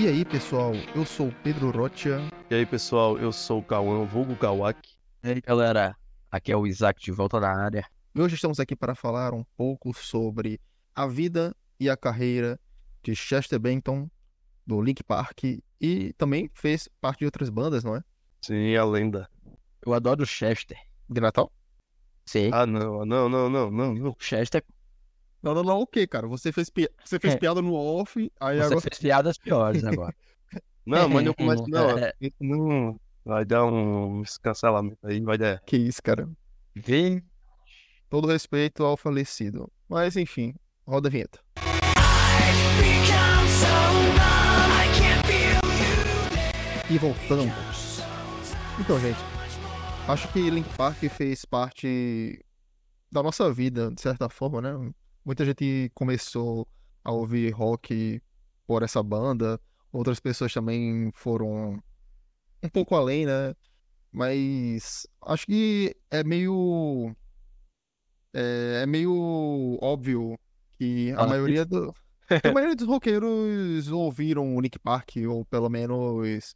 E aí, pessoal, eu sou o Pedro Rocha. E aí, pessoal, eu sou o Cauã, vulgo Kawak. E aí, galera, aqui é o Isaac de volta na área. E hoje estamos aqui para falar um pouco sobre a vida e a carreira de Chester Bennington, do Link Park, e também fez parte de outras bandas, não é? Sim, a lenda. Eu adoro o Chester. De Natal? Sim, Ah, não, não, não, não, não, não. o Chester, Não, não, não, o quê, cara? Você fez, pi... Você fez É. piada no off, aí você agora... fez piadas piores agora. Não, mas eu começo. Não, É. isso não. Vai dar um cancelamento aí, vai dar. Que isso, cara. Vem, Todo respeito ao falecido. Mas, enfim, roda a vinheta. E voltamos. Então, gente, acho que Link Park fez parte da nossa vida, de certa forma, né? Muita gente começou a ouvir rock por essa banda, outras pessoas também foram um pouco além, né? Mas acho que é meio é, é meio óbvio que a Ah, maioria do a maioria dos roqueiros ouviram o Link Park ou pelo menos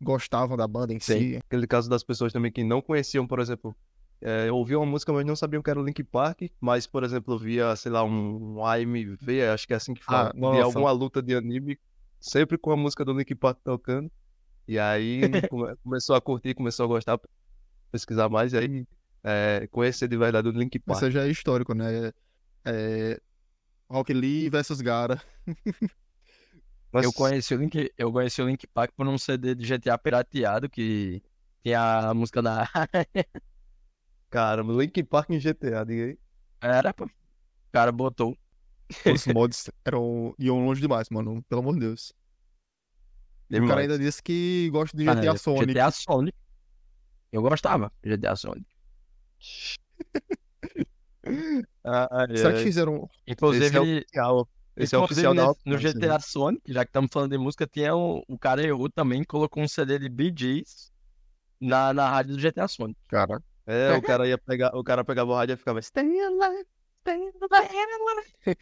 gostavam da banda em si. Aquele caso das pessoas também que não conheciam, por exemplo, é, ouviam uma música, mas não sabiam que era o Link Park, mas, por exemplo, via, sei lá, um, um AMV, acho que é assim que fala, Ah, de alguma luta de anime, sempre com a música do Link Park tocando. E aí come- começou a curtir, começou a gostar, pesquisar mais, e aí é, conhecer de verdade o Link Park. Isso já é histórico, né? É, Rock Lee versus Gara. Mas- eu conheci o Link, eu conheci o Link Park por um CD de GTA pirateado que tinha a música da Caramba, Linkin Park em GTA, diga aí. Era, pô. O cara botou. Os mods eram, iam longe demais, mano. Pelo amor de Deus. O cara Demais. ainda disse que gosta de Ah, GTA Sonic. GTA Sonic. Eu gostava de GTA Sonic. Ai, Será que fizeram. Inclusive, Esse é o oficial. Esse é o Inclusive, oficial da no GTA Sonic, já que estamos falando de música, tinha um, o cara errou também, colocou um CD de Bee Gees na, na rádio do GTA Sonic. Cara. É, o cara ia pegar, o cara pegava o rádio e ficava Stay alive, stay alive.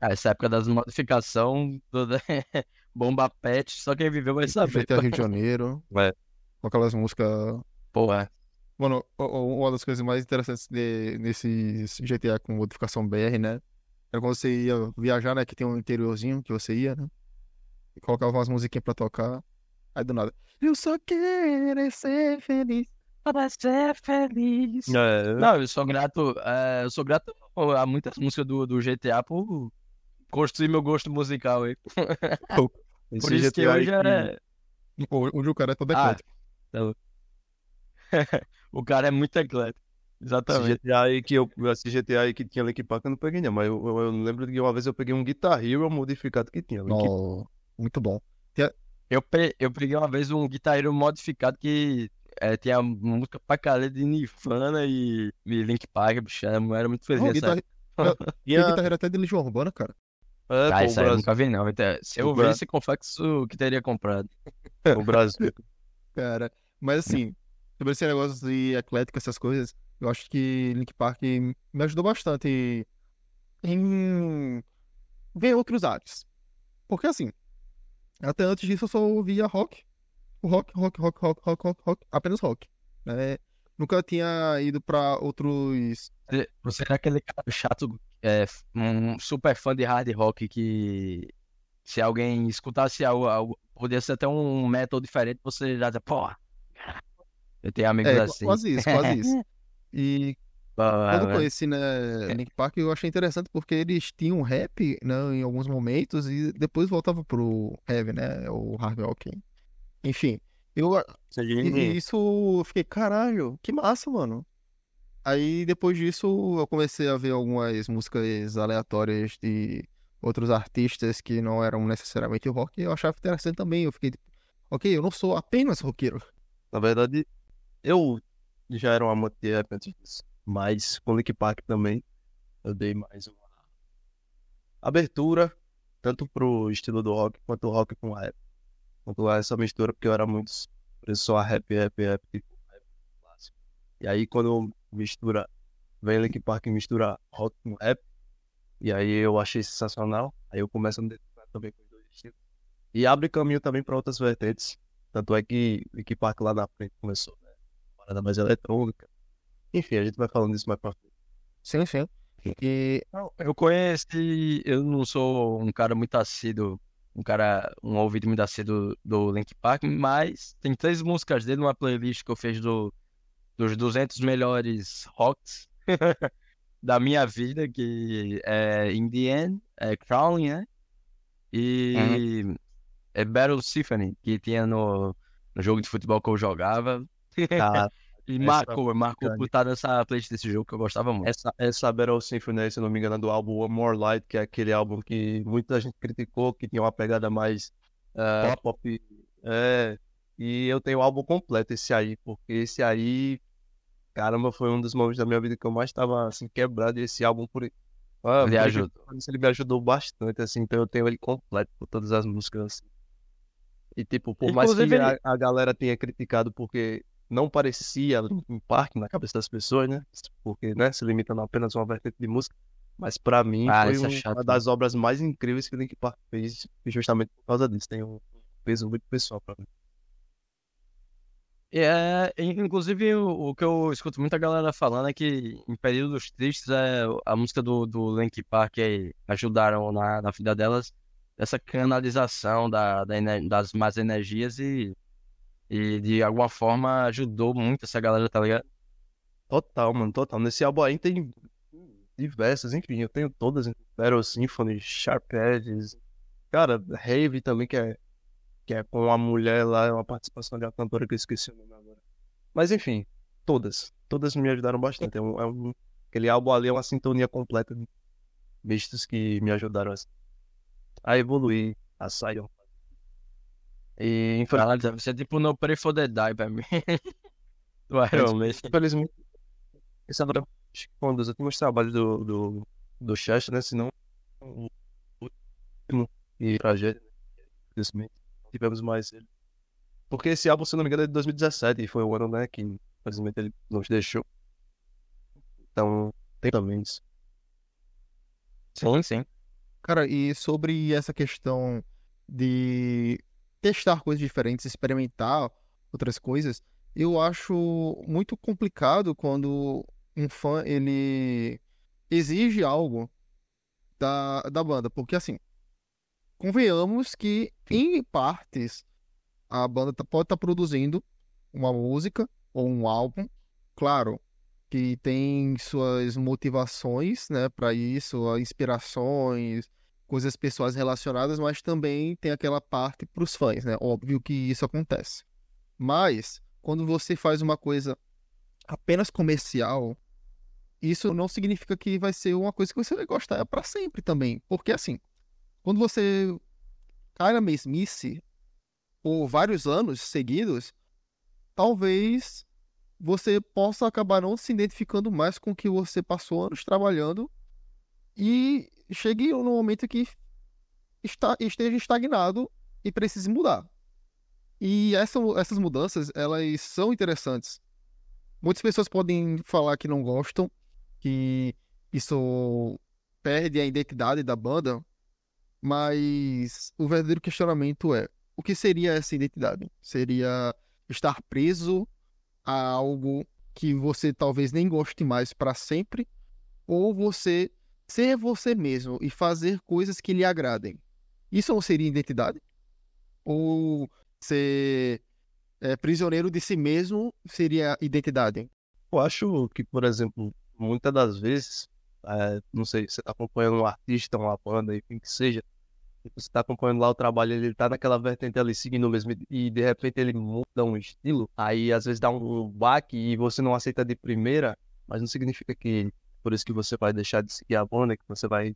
Cara, essa época das modificações, toda... bomba pet, só quem viveu vai saber. GTA Rio de Janeiro. É. Com aquelas músicas. Porra, Mano, o- o- uma das coisas mais interessantes de, nesse GTA com modificação BR, né? Era quando você ia viajar, né? Que tem um interiorzinho que você ia, né? E colocava umas musiquinhas pra tocar. Aí do nada. Eu só quero ser feliz. Para ser feliz. É, Não, eu sou grato, é, eu sou grato a muitas músicas do, do GTA por construir meu gosto musical aí. esse Por isso que GTA aí hoje é... Onde o cara é todo Ah, eclético. o cara é muito eclético. Esse Exatamente. GTA aí que eu, esse GTA aí que tinha Linkin Park eu não peguei não, mas eu, eu, eu lembro que uma vez eu peguei um Guitar Hero modificado que tinha. Linkin Não, muito bom. Eu, pe- eu peguei uma vez um guitarreiro modificado que é, tinha música pra caralho de Nirvana e, e Link Park, bicho, era, era muito feliz Não, nessa guitarra... Tem Tinha, guitarra até de Legião Urbana, cara. é, Ah, pô, isso aí eu nunca vi não. Então, se eu Bra- visse, confesso que teria comprado. o Brasil. Cara, mas assim, sobre esse negócio de eclético, essas coisas, eu acho que Link Park me ajudou bastante em ver outros ares. Porque assim, até antes disso eu só ouvia rock, rock, rock, rock, rock, rock, rock, rock, apenas rock, né? Nunca tinha ido pra outros. Você- era aquele cara chato, é, um super fã de hard rock que se alguém escutasse algo, algo podia ser até um metal diferente, você já dizia, pô, eu tenho amigos É, assim. quase isso, quase isso. E Quando eu conheci, né, Link Park, eu achei interessante porque eles tinham rap, né, em alguns momentos e depois voltava pro heavy, né, o hard rock. Enfim, eu e- e isso eu fiquei, caralho, que massa, mano. Aí depois disso eu comecei a ver algumas músicas aleatórias de outros artistas que não eram necessariamente rock e eu achava interessante também. Eu fiquei, tipo, ok, eu não sou apenas roqueiro. Na verdade, eu já era um amante de rap antes disso. Mas com Linkin Park também, eu dei mais uma abertura, tanto pro estilo do rock, quanto o rock com rap. A essa mistura, porque eu era muito só rap, rap, rap, tipo, rap clássico. E aí quando mistura, vem Linkin Park e mistura rock com rap, e aí eu achei sensacional. Aí eu começo a me identificar também com os dois estilos. E abre caminho também para outras vertentes. Tanto é que Linkin Park lá na frente começou, né? Parada mais eletrônica. Enfim, a gente vai falando disso mais pra frente. Sim, sim. E Eu conheci, eu não sou um cara muito assíduo, um cara, um ouvido muito assíduo do Link Park, mas tem três músicas dele numa playlist que eu fiz do, dos 200 melhores rocks da minha vida, que é In The End, é Crawling, né? E é Battle Symphony, que tinha no, no jogo de futebol que eu jogava. Tá, E Essa marcou, marcou por estar nessa playlist desse jogo que eu gostava muito. essa, essa Battle Symphony, se não me engano, é do álbum One More Light, que é aquele álbum que muita gente criticou, que tinha uma pegada mais eh, pop. É, e eu tenho o álbum completo, esse aí, porque esse aí, caramba, foi um dos momentos da minha vida que eu mais estava assim, quebrado. E esse álbum, por, ah, Ele ajudou. ele me ajudou bastante, assim, então eu tenho ele completo por todas as músicas. assim. E tipo, por mais que Inclusive, a, ele- a galera tenha criticado porque não parecia Linkin Park na cabeça das pessoas, né? Porque, né, se limitando a apenas uma vertente de música. Mas pra mim Ah, foi é um- chato, uma das obras mais incríveis que o Linkin Park fez, justamente por causa disso. Tem um peso muito pessoal pra mim. É, in- inclusive, o, o que eu escuto muita galera falando é que em períodos tristes é, a música do, do Linkin Park aí ajudaram na, na vida delas essa canalização da, da das más energias e, e de alguma forma ajudou muito essa galera, tá ligado? Total, mano, total. Nesse álbum aí tem diversas, enfim, eu tenho todas. Battle Symphony, Sharp Edges, cara, Rave também, que é, que é com a mulher lá, é uma participação de uma cantora que eu esqueci o nome agora. Mas enfim, todas. Todas me ajudaram bastante. É um, é um- aquele álbum ali é uma sintonia completa mistos que me ajudaram assim, a evoluir, a sair. E Caralho, deve ser tipo no Pray for the Die pra mim. Do Iron Maiden. Infelizmente, esse agora acho que foi um dos últimos trabalhos do, do, do Chester, né? Se não, o último e tragédia, né? Infelizmente, não tivemos mais ele. Porque esse álbum, se não me engano, é de 2017 e foi o ano, né, que infelizmente ele nos deixou. Então, tem também isso. Sim, sim. Cara, e sobre essa questão de testar coisas diferentes, experimentar outras coisas, eu acho muito complicado quando um fã ele exige algo da, da banda, porque assim, convenhamos que em partes a banda tá- pode estar produzindo uma música ou um álbum, claro, que tem suas motivações, né, para isso, inspirações, coisas pessoais relacionadas, mas também tem aquela parte para os fãs, né? Óbvio que isso acontece. Mas quando você faz uma coisa apenas comercial, isso não significa que vai ser uma coisa que você vai gostar para sempre também, porque assim, quando você cai na mesmice por vários anos seguidos, talvez você possa acabar não se identificando mais com o que você passou anos trabalhando e chegue no momento que está, esteja estagnado e precise mudar. E essa, essas mudanças, elas são interessantes. Muitas pessoas podem falar que não gostam, que isso perde a identidade da banda, mas o verdadeiro questionamento é: o que seria essa identidade? Seria estar preso a algo que você talvez nem goste mais para sempre, ou você ser você mesmo e fazer coisas que lhe agradem. Isso não seria identidade? Ou ser é, prisioneiro de si mesmo seria identidade? Eu acho que, por exemplo, muitas das vezes, é, não sei, você tá acompanhando um artista, uma banda, enfim, que seja, você tá acompanhando lá o trabalho, ele tá naquela vertente ali seguindo mesmo, e de repente ele muda um estilo, aí às vezes dá um baque e você não aceita de primeira, mas não significa que por isso que você vai deixar de seguir a banda, que você vai.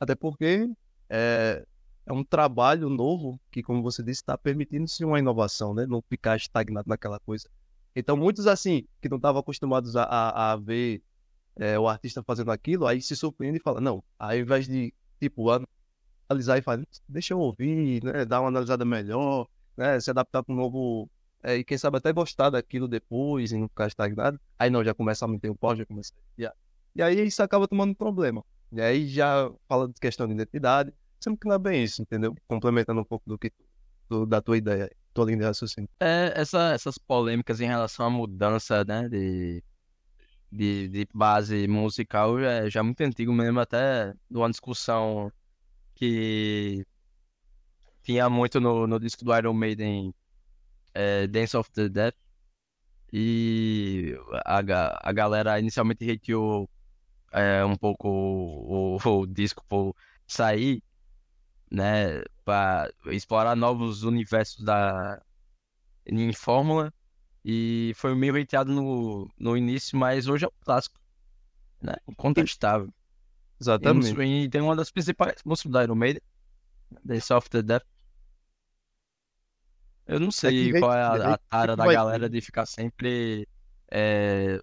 Até porque é, é um trabalho novo que, como você disse, está permitindo-se uma inovação, né? Não ficar estagnado naquela coisa. Então, muitos assim, que não estavam acostumados a, a, a ver é, o artista fazendo aquilo, aí se surpreende e fala, não, ao invés de, tipo, analisar e falar, deixa eu ouvir, né? Dar uma analisada melhor, né? Se adaptar para um novo. É, e quem sabe até gostar daquilo depois e não ficar estagnado. Aí não, já começa a meter o pau, já começa a. E aí isso acaba tomando problema. E aí já fala de questão de identidade, sendo que não é bem isso, entendeu? Complementando um pouco do que do- da tua ideia, tua linha de raciocínio. É, essa, essas polêmicas em relação à mudança, né, de, de, de base musical é- já é muito antigo mesmo, até de uma discussão que tinha muito no, no disco do Iron Maiden, é, Dance of the Dead, e a, a galera inicialmente hateou é, um pouco o, o disco por sair, né, para explorar novos universos da em Fórmula e foi meio hateado no, no início, mas hoje é um clássico, né? Incontestável. Exatamente. e tem uma das principais músicas da Iron Maiden, The Soft the Death. Eu não sei que qual é a, a tara da galera de ficar sempre é,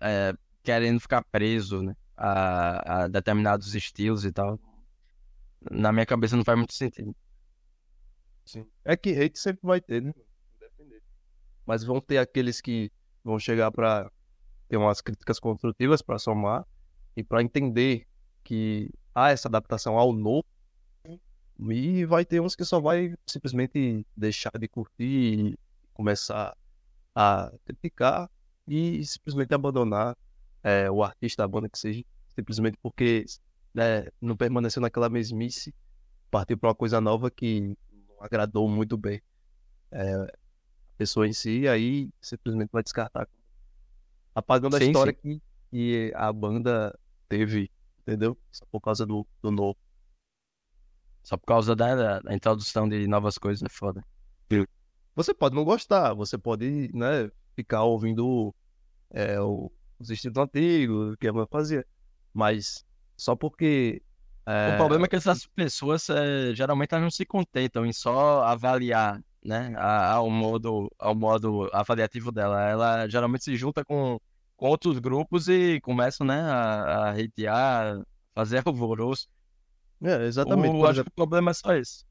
é, querendo ficar preso, né? A, a determinados estilos e tal. Na minha cabeça não faz muito sentido. Sim. É que hate sempre vai ter, né? Mas vão ter aqueles que vão chegar pra ter umas críticas construtivas pra somar e pra entender que há essa adaptação ao novo. E vai ter uns que só vai simplesmente deixar de curtir e começar a criticar e simplesmente abandonar é, o artista, a banda que seja, simplesmente porque né, não permaneceu naquela mesmice, partiu para uma coisa nova que não agradou muito bem é, a pessoa em si, aí simplesmente vai descartar. Apagando a Sim, história que, que a banda teve, entendeu? Só por causa do, do novo. Só por causa da, da introdução de novas coisas é foda. Você pode não gostar, você pode, né, ficar ouvindo é, o- os estilos antigos, que a banda fazia. Mas só porque. é, O problema é que essas pessoas é, geralmente elas não se contentam em só avaliar, né, ao modo, ao modo avaliativo dela. Ela geralmente se junta com, com outros grupos e começam, né, a, a hatear, fazer alvoroço. É, exatamente. O, acho exemplo, que o problema é só esse.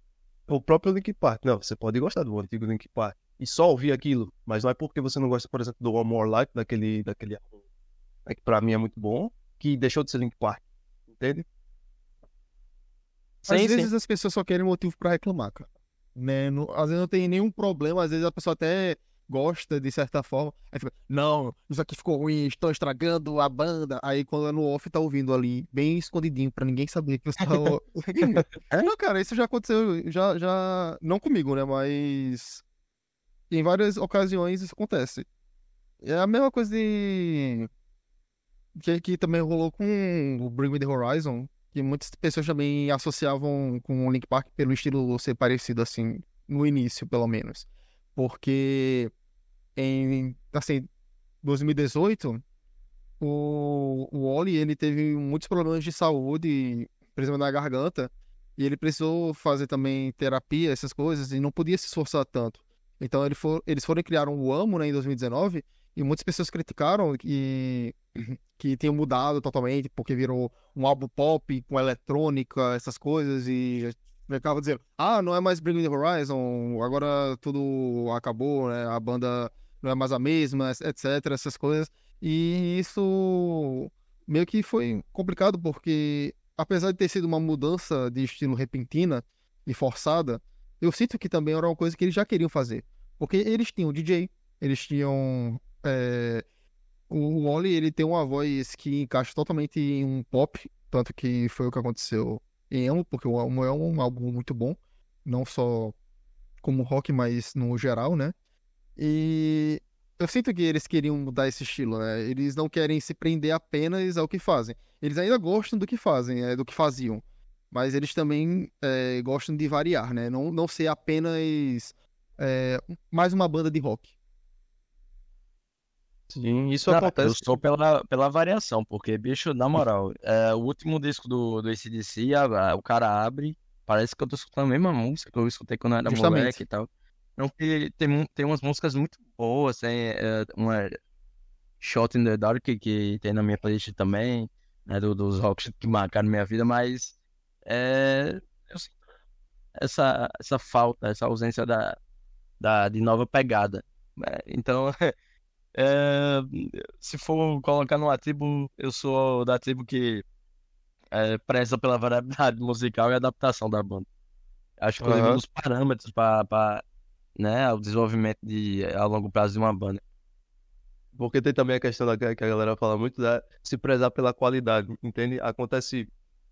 o próprio Link Park. Não, você pode gostar do antigo Link Park e só ouvir aquilo, mas não é porque você não gosta, por exemplo, do One More Life, daquele, daquele álbum, né, que pra mim é muito bom, que deixou de ser Link Park. Entende? Às Sim, sim. vezes as pessoas só querem motivo pra reclamar, cara. Né? Não- às vezes não tem nenhum problema, às vezes a pessoa até gosta de certa forma. Aí fica, não, isso aqui ficou ruim, estão estragando a banda. Aí quando é no off tá ouvindo ali, bem escondidinho, pra ninguém saber que você tá. não, cara, isso já aconteceu, já, já. Não comigo, né? Mas. Em várias ocasiões isso acontece. É a mesma coisa de. Que, que também rolou com o Bring Me the Horizon, que muitas pessoas também associavam com o Link Park pelo estilo ser parecido assim, no início, pelo menos. Porque em, assim, 2018, o, o Oli, ele teve muitos problemas de saúde, principalmente na garganta, e ele precisou fazer também terapia, essas coisas, e não podia se esforçar tanto. Então ele for, eles foram criaram o Amo, né, em 2019, e muitas pessoas criticaram que, que tinham mudado totalmente, porque virou um álbum pop com eletrônica, essas coisas, e ficava dizendo, ah, não é mais Bring Me The Horizon, agora tudo acabou, né, a banda não é mais a mesma, etc, essas coisas. E isso meio que foi complicado, porque apesar de ter sido uma mudança de estilo repentina e forçada, eu sinto que também era uma coisa que eles já queriam fazer. Porque eles tinham DJ, eles tinham... é, O Wally, ele tem uma voz que encaixa totalmente em um pop, tanto que foi o que aconteceu em Emo, porque o Emo é um álbum muito bom, não só como rock, mas no geral, né? E eu sinto que eles queriam mudar esse estilo, né? Eles não querem se prender apenas ao que fazem. Eles ainda gostam do que fazem, é, do que faziam. Mas eles também é, gostam de variar, né? Não, não ser apenas é, mais uma banda de rock. Sim, isso Cara, eu acontece. sou pela, pela variação, porque, bicho, na moral, é, o último disco do, do AC/DC, a- a- o cara abre, parece que eu tô escutando a mesma música que eu escutei quando eu era Justamente. moleque e tal. Não, tem, tem umas músicas muito boas, tem é, uma Shot in the Dark que tem na minha playlist também, né, do- dos rocks que marcaram minha vida, mas é, eu sinto essa, essa falta, essa ausência da, da, de nova pegada. né? Então, é, se for colocar numa tribo, eu sou da tribo que é, preza pela variedade musical e adaptação da banda. Acho que inclusive um Aham. dos parâmetros para né, o desenvolvimento de, a longo prazo de uma banda. Porque tem também a questão da, que a galera fala muito da se prezar pela qualidade, entende? Acontece,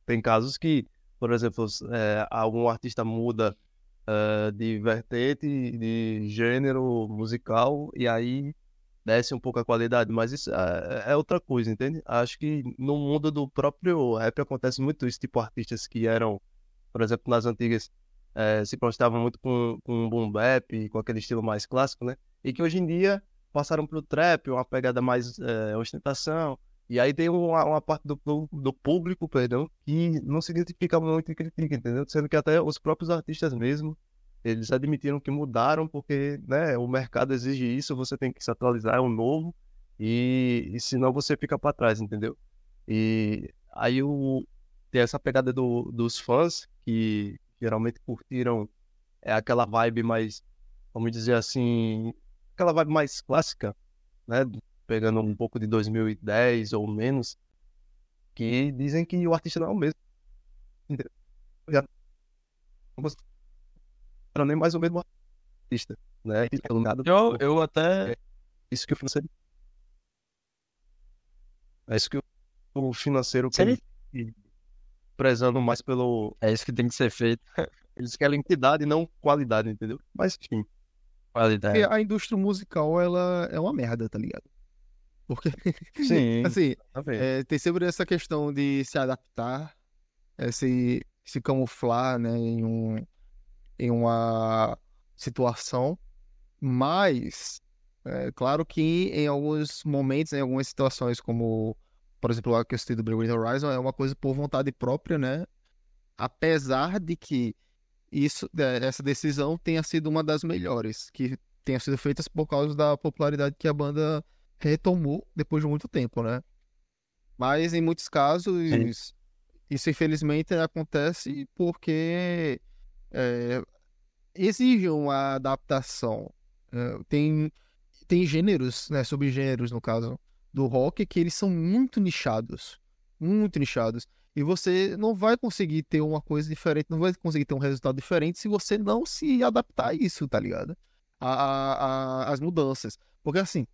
tem casos que, por exemplo, é, algum artista muda é, de vertente, de gênero musical, e aí desce um pouco a qualidade, mas isso é, é outra coisa, entende? Acho que no mundo do próprio rap acontece muito isso, tipo artistas que eram, por exemplo, nas antigas, é, se gostavam muito com, com boom bap, com aquele estilo mais clássico, né? E que hoje em dia passaram pro trap, uma pegada mais é, ostentação. E aí tem uma, uma parte do, do, do público, perdão, que não se identifica muito e critica, entendeu? Sendo que até os próprios artistas mesmo, eles admitiram que mudaram porque, né, o mercado exige isso, você tem que se atualizar, é um novo, e, e senão você fica para trás, entendeu? E aí o, tem essa pegada do, dos fãs, que geralmente curtiram é aquela vibe mais, vamos dizer assim, aquela vibe mais clássica, né? Pegando um pouco de 2010 ou menos, que dizem que o artista não é o mesmo. Já era nem mais o mesmo artista, né? Pelo nada, Eu, eu até. isso que o financeiro. É isso que o- financeiro quer. Prezando mais pelo. É isso que tem que ser feito. Eles querem quantidade e não qualidade, entendeu? Mas enfim. Qualidade. Porque a indústria musical, ela é uma merda, tá ligado? Porque, Sim. assim, Tá é, tem sempre essa questão de se adaptar, é, se, se camuflar, né, em, um, em uma situação, mas, é, claro que em alguns momentos, em algumas situações, como, por exemplo, a questão do Bring Horizon, é uma coisa por vontade própria, né? Apesar de que isso, é, essa decisão tenha sido uma das melhores, que tenha sido feitas por causa da popularidade que a banda retomou depois de muito tempo, né? Mas em muitos casos, isso infelizmente acontece porque é, exige uma adaptação. É, tem, tem gêneros, né, subgêneros no caso, do rock que eles são muito nichados. Muito nichados. E você não vai conseguir ter uma coisa diferente, não vai conseguir ter um resultado diferente se você não se adaptar a isso, tá ligado? A, a- a- as mudanças. Porque assim,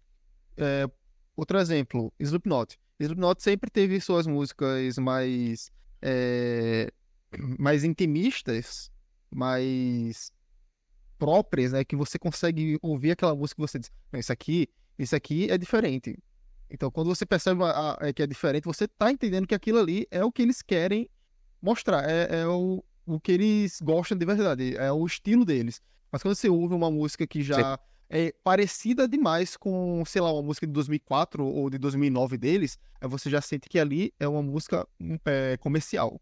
é, outro exemplo, Slipknot. Slipknot sempre teve suas músicas mais, é, mais intimistas, mais próprias, né? Que você consegue ouvir aquela música e você diz, "Não, isso aqui, isso aqui é diferente. Então, quando você percebe a- a- é que é diferente, você tá entendendo que aquilo ali é o que eles querem mostrar, é, é o, o que eles gostam de verdade, é o estilo deles. Mas quando você ouve uma música que já é parecida demais com, sei lá, uma música de 2004 ou de 2009 deles, aí você já sente que ali é uma música hum, é, comercial.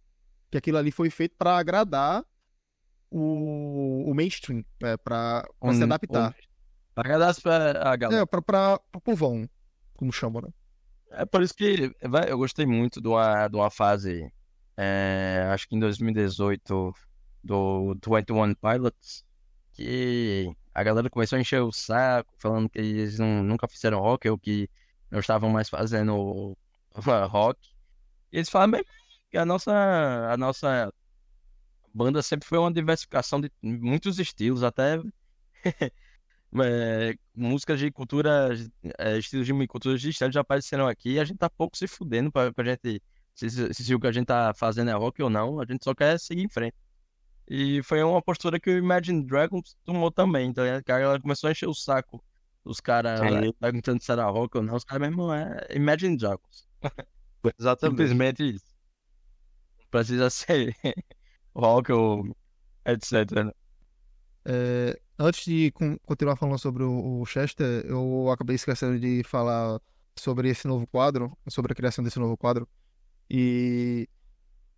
Que aquilo ali foi feito para agradar o, o mainstream, né, para Um- se adaptar. Pra agradar pra- a galera. É, pra, pro povão, como chamam, né? É por isso que eu gostei muito de uma, de uma fase, é, acho que em 2018, do 21 Pilots, que a galera começou a encher o saco, falando que eles não- nunca fizeram rock, ou que não estavam mais fazendo rock. E eles falaram "Bem, que a nossa, a nossa banda sempre foi uma diversificação de muitos estilos, até é, músicas de cultura, é, estilos de culturas distantes já apareceram aqui e a gente tá pouco se fudendo pra, pra gente se, se, se o que a gente tá fazendo é rock ou não, a gente só quer seguir em frente. E foi uma postura que o Imagine Dragons tomou também, então a galera começou a encher o saco dos caras perguntando se era rock ou não, os caras mesmo é Imagine Dragons. Exatamente. Simplesmente isso. Precisa ser rock ou etc. né? É, antes de con- continuar falando sobre o, o Chester, eu acabei esquecendo de falar sobre esse novo quadro, sobre a criação desse novo quadro. E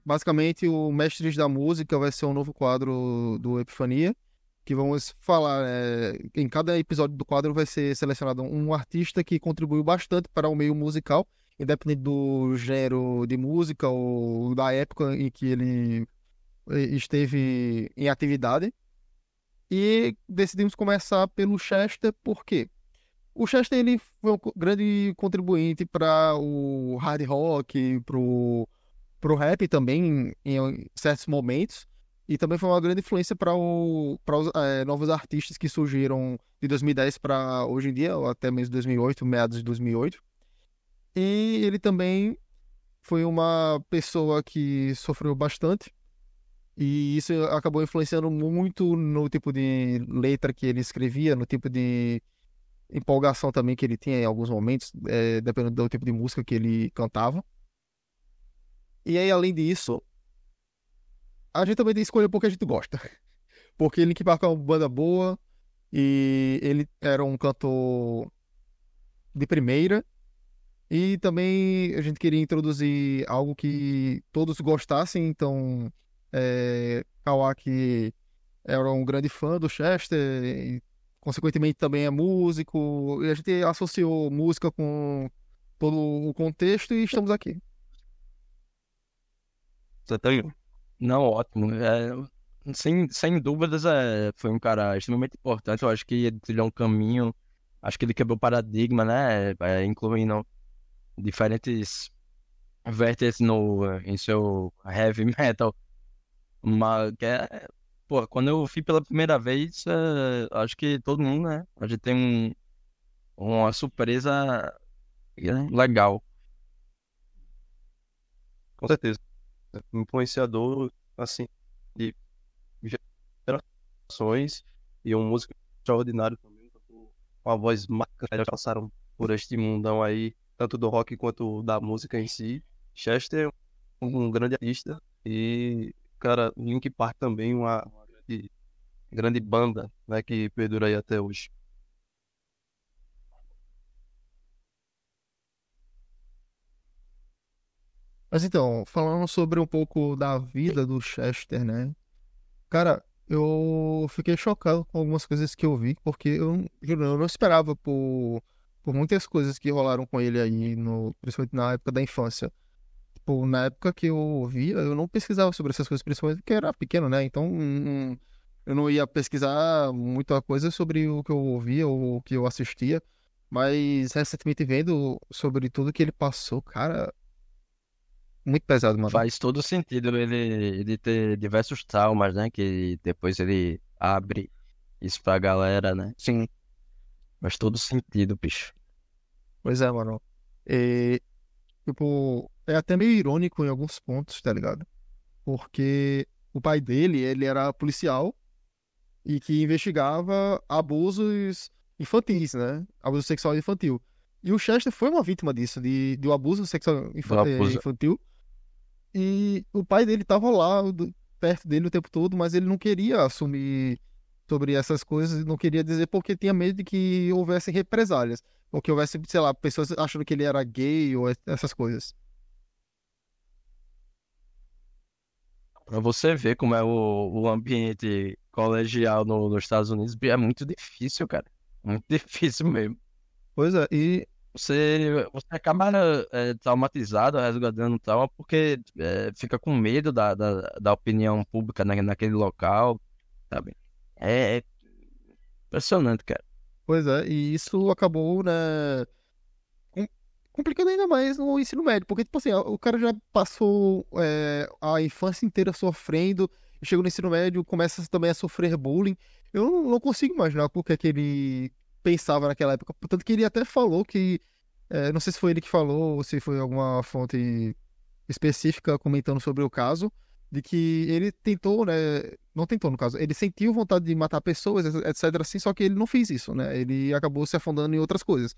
basicamente o Mestres da Música vai ser um novo quadro do Epifania, que vamos falar, é, em cada episódio do quadro vai ser selecionado um artista que contribuiu bastante para o meio musical, independente do gênero de música ou da época em que ele esteve em atividade. E decidimos começar pelo Chester, por quê? O Chester ele foi um grande contribuinte para o hard rock, pro, pro rap também, em certos momentos. E também foi uma grande influência para os é, novos artistas que surgiram de 2010 para hoje em dia, ou até mesmo 2008, meados de 2008. E ele também foi uma pessoa que sofreu bastante. E isso acabou influenciando muito no tipo de letra que ele escrevia, no tipo de empolgação também que ele tinha em alguns momentos, é, dependendo do tipo de música que ele cantava. E aí, além disso, a gente também tem que escolher porque a gente gosta. Porque Linkin Park é uma banda boa e ele era um cantor de primeira. E também a gente queria introduzir algo que todos gostassem, então é, Kawaki era um grande fã do Chester, e, consequentemente também é músico, e a gente associou música com todo o contexto e estamos aqui. Você tem? Não, ótimo. É, sem, sem dúvidas, é, foi um cara extremamente importante. Eu acho que ele trilhou um caminho, acho que ele quebrou paradigma, né? É, incluindo diferentes vértices no, em seu heavy metal. Mas, que é, pô, quando eu vi pela primeira vez, é, acho que todo mundo, né? A gente tem um, uma surpresa legal. Com certeza. Influenciador, assim, de gerações e um músico extraordinário também, com voz marcante, passaram por este mundão aí, tanto do rock quanto da música em si. Chester, um grande artista e cara, Link Park também, uma, uma grande, grande banda, né, que perdura aí até hoje. Mas então, falando sobre um pouco da vida do Chester, né? Cara, eu fiquei chocado com algumas coisas que eu vi, porque eu, eu não esperava por, por muitas coisas que rolaram com ele aí, no, principalmente na época da infância tipo, na época que eu ouvia, eu não pesquisava sobre essas coisas, principalmente porque era pequeno, né? Então, hum, eu não ia pesquisar muita coisa sobre o que eu ouvia ou o que eu assistia. Mas recentemente vendo sobre tudo que ele passou, cara, muito pesado, mano. Faz todo sentido ele, ele ter diversos traumas, né? Que depois ele abre isso pra galera, né? Sim. Faz todo sentido, bicho. Pois é, mano. E, tipo, é até meio irônico em alguns pontos, tá ligado? Porque o pai dele, ele era policial e que investigava abusos infantis, né? Abuso sexual infantil. E o Chester foi uma vítima disso, de, de um abuso sexual abuso. infantil. E o pai dele tava lá, perto dele o tempo todo, mas ele não queria assumir sobre essas coisas, não queria dizer porque tinha medo de que houvesse represálias. Ou que houvesse, sei lá, pessoas achando que ele era gay ou essas coisas. Pra você ver como é o, o ambiente colegial no, nos Estados Unidos, é muito difícil, cara. Muito difícil mesmo. Pois é, e você, você acaba é, traumatizado, resguardando trauma, porque é, fica com medo da, da, da opinião pública na, naquele local, sabe? É, é impressionante, cara. Pois é, e isso acabou, né, complicando ainda mais no ensino médio, porque, tipo assim, o cara já passou é, a infância inteira sofrendo, chega no ensino médio, começa também a sofrer bullying. Eu não, consigo imaginar o que, é que ele pensava naquela época. Portanto, que ele até falou que. É, não sei se foi ele que falou ou se foi alguma fonte específica comentando sobre o caso, de que ele tentou, né? Não tentou, no caso, ele sentiu vontade de matar pessoas, etc. assim, só que ele não fez isso, né? Ele acabou se afundando em outras coisas.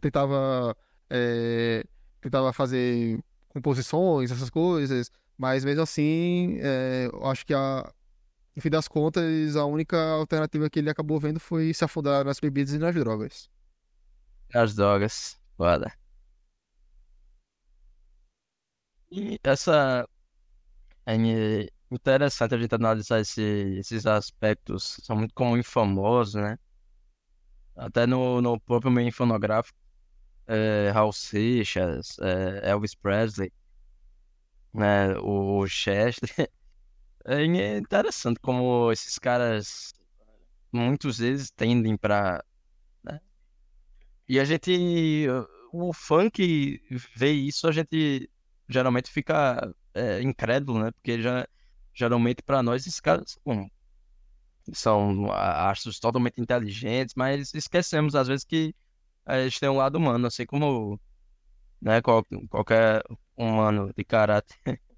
Tentava é, tentava fazer composições, essas coisas, mas mesmo assim, é, eu acho que a, no fim das contas, a única alternativa que ele acabou vendo foi se afundar nas bebidas e nas drogas. As drogas, foda. E essa. É interessante a gente analisar esse, esses aspectos, são muito como infamosos, né? Até no, no próprio meio infonográfico é, Raul Seixas, é, Elvis Presley, né, o Chester. É interessante como esses caras muitas vezes tendem para né? E a gente, o funk vê isso, a gente geralmente fica é, incrédulo, né? Porque já geralmente para nós esses caras bom, são astros totalmente inteligentes, mas esquecemos às vezes que a gente tem um lado humano, assim como né, qual, qualquer humano de caráter.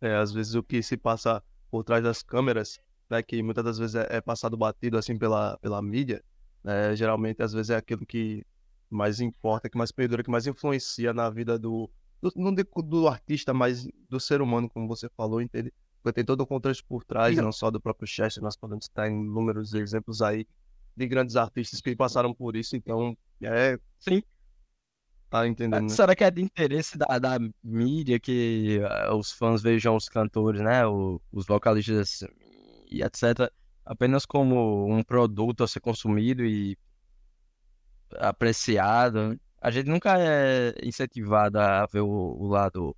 É, às vezes o que se passa por trás das câmeras, né, que muitas das vezes é, é passado batido assim pela, pela mídia, né, geralmente às vezes é aquilo que mais importa, que mais perdura, que mais influencia na vida do, do não do, do artista, mas do ser humano, como você falou, entende? Porque tem todo o contexto por trás, não só do próprio Chester, nós podemos citar inúmeros exemplos aí de grandes artistas que passaram por isso, então é. Sim, Tá entendendo? né? Será que é de interesse da, da mídia que uh, os fãs vejam os cantores, né? O, os vocalistas e etc. apenas como um produto a ser consumido e apreciado? A gente nunca é incentivado a ver o, o lado,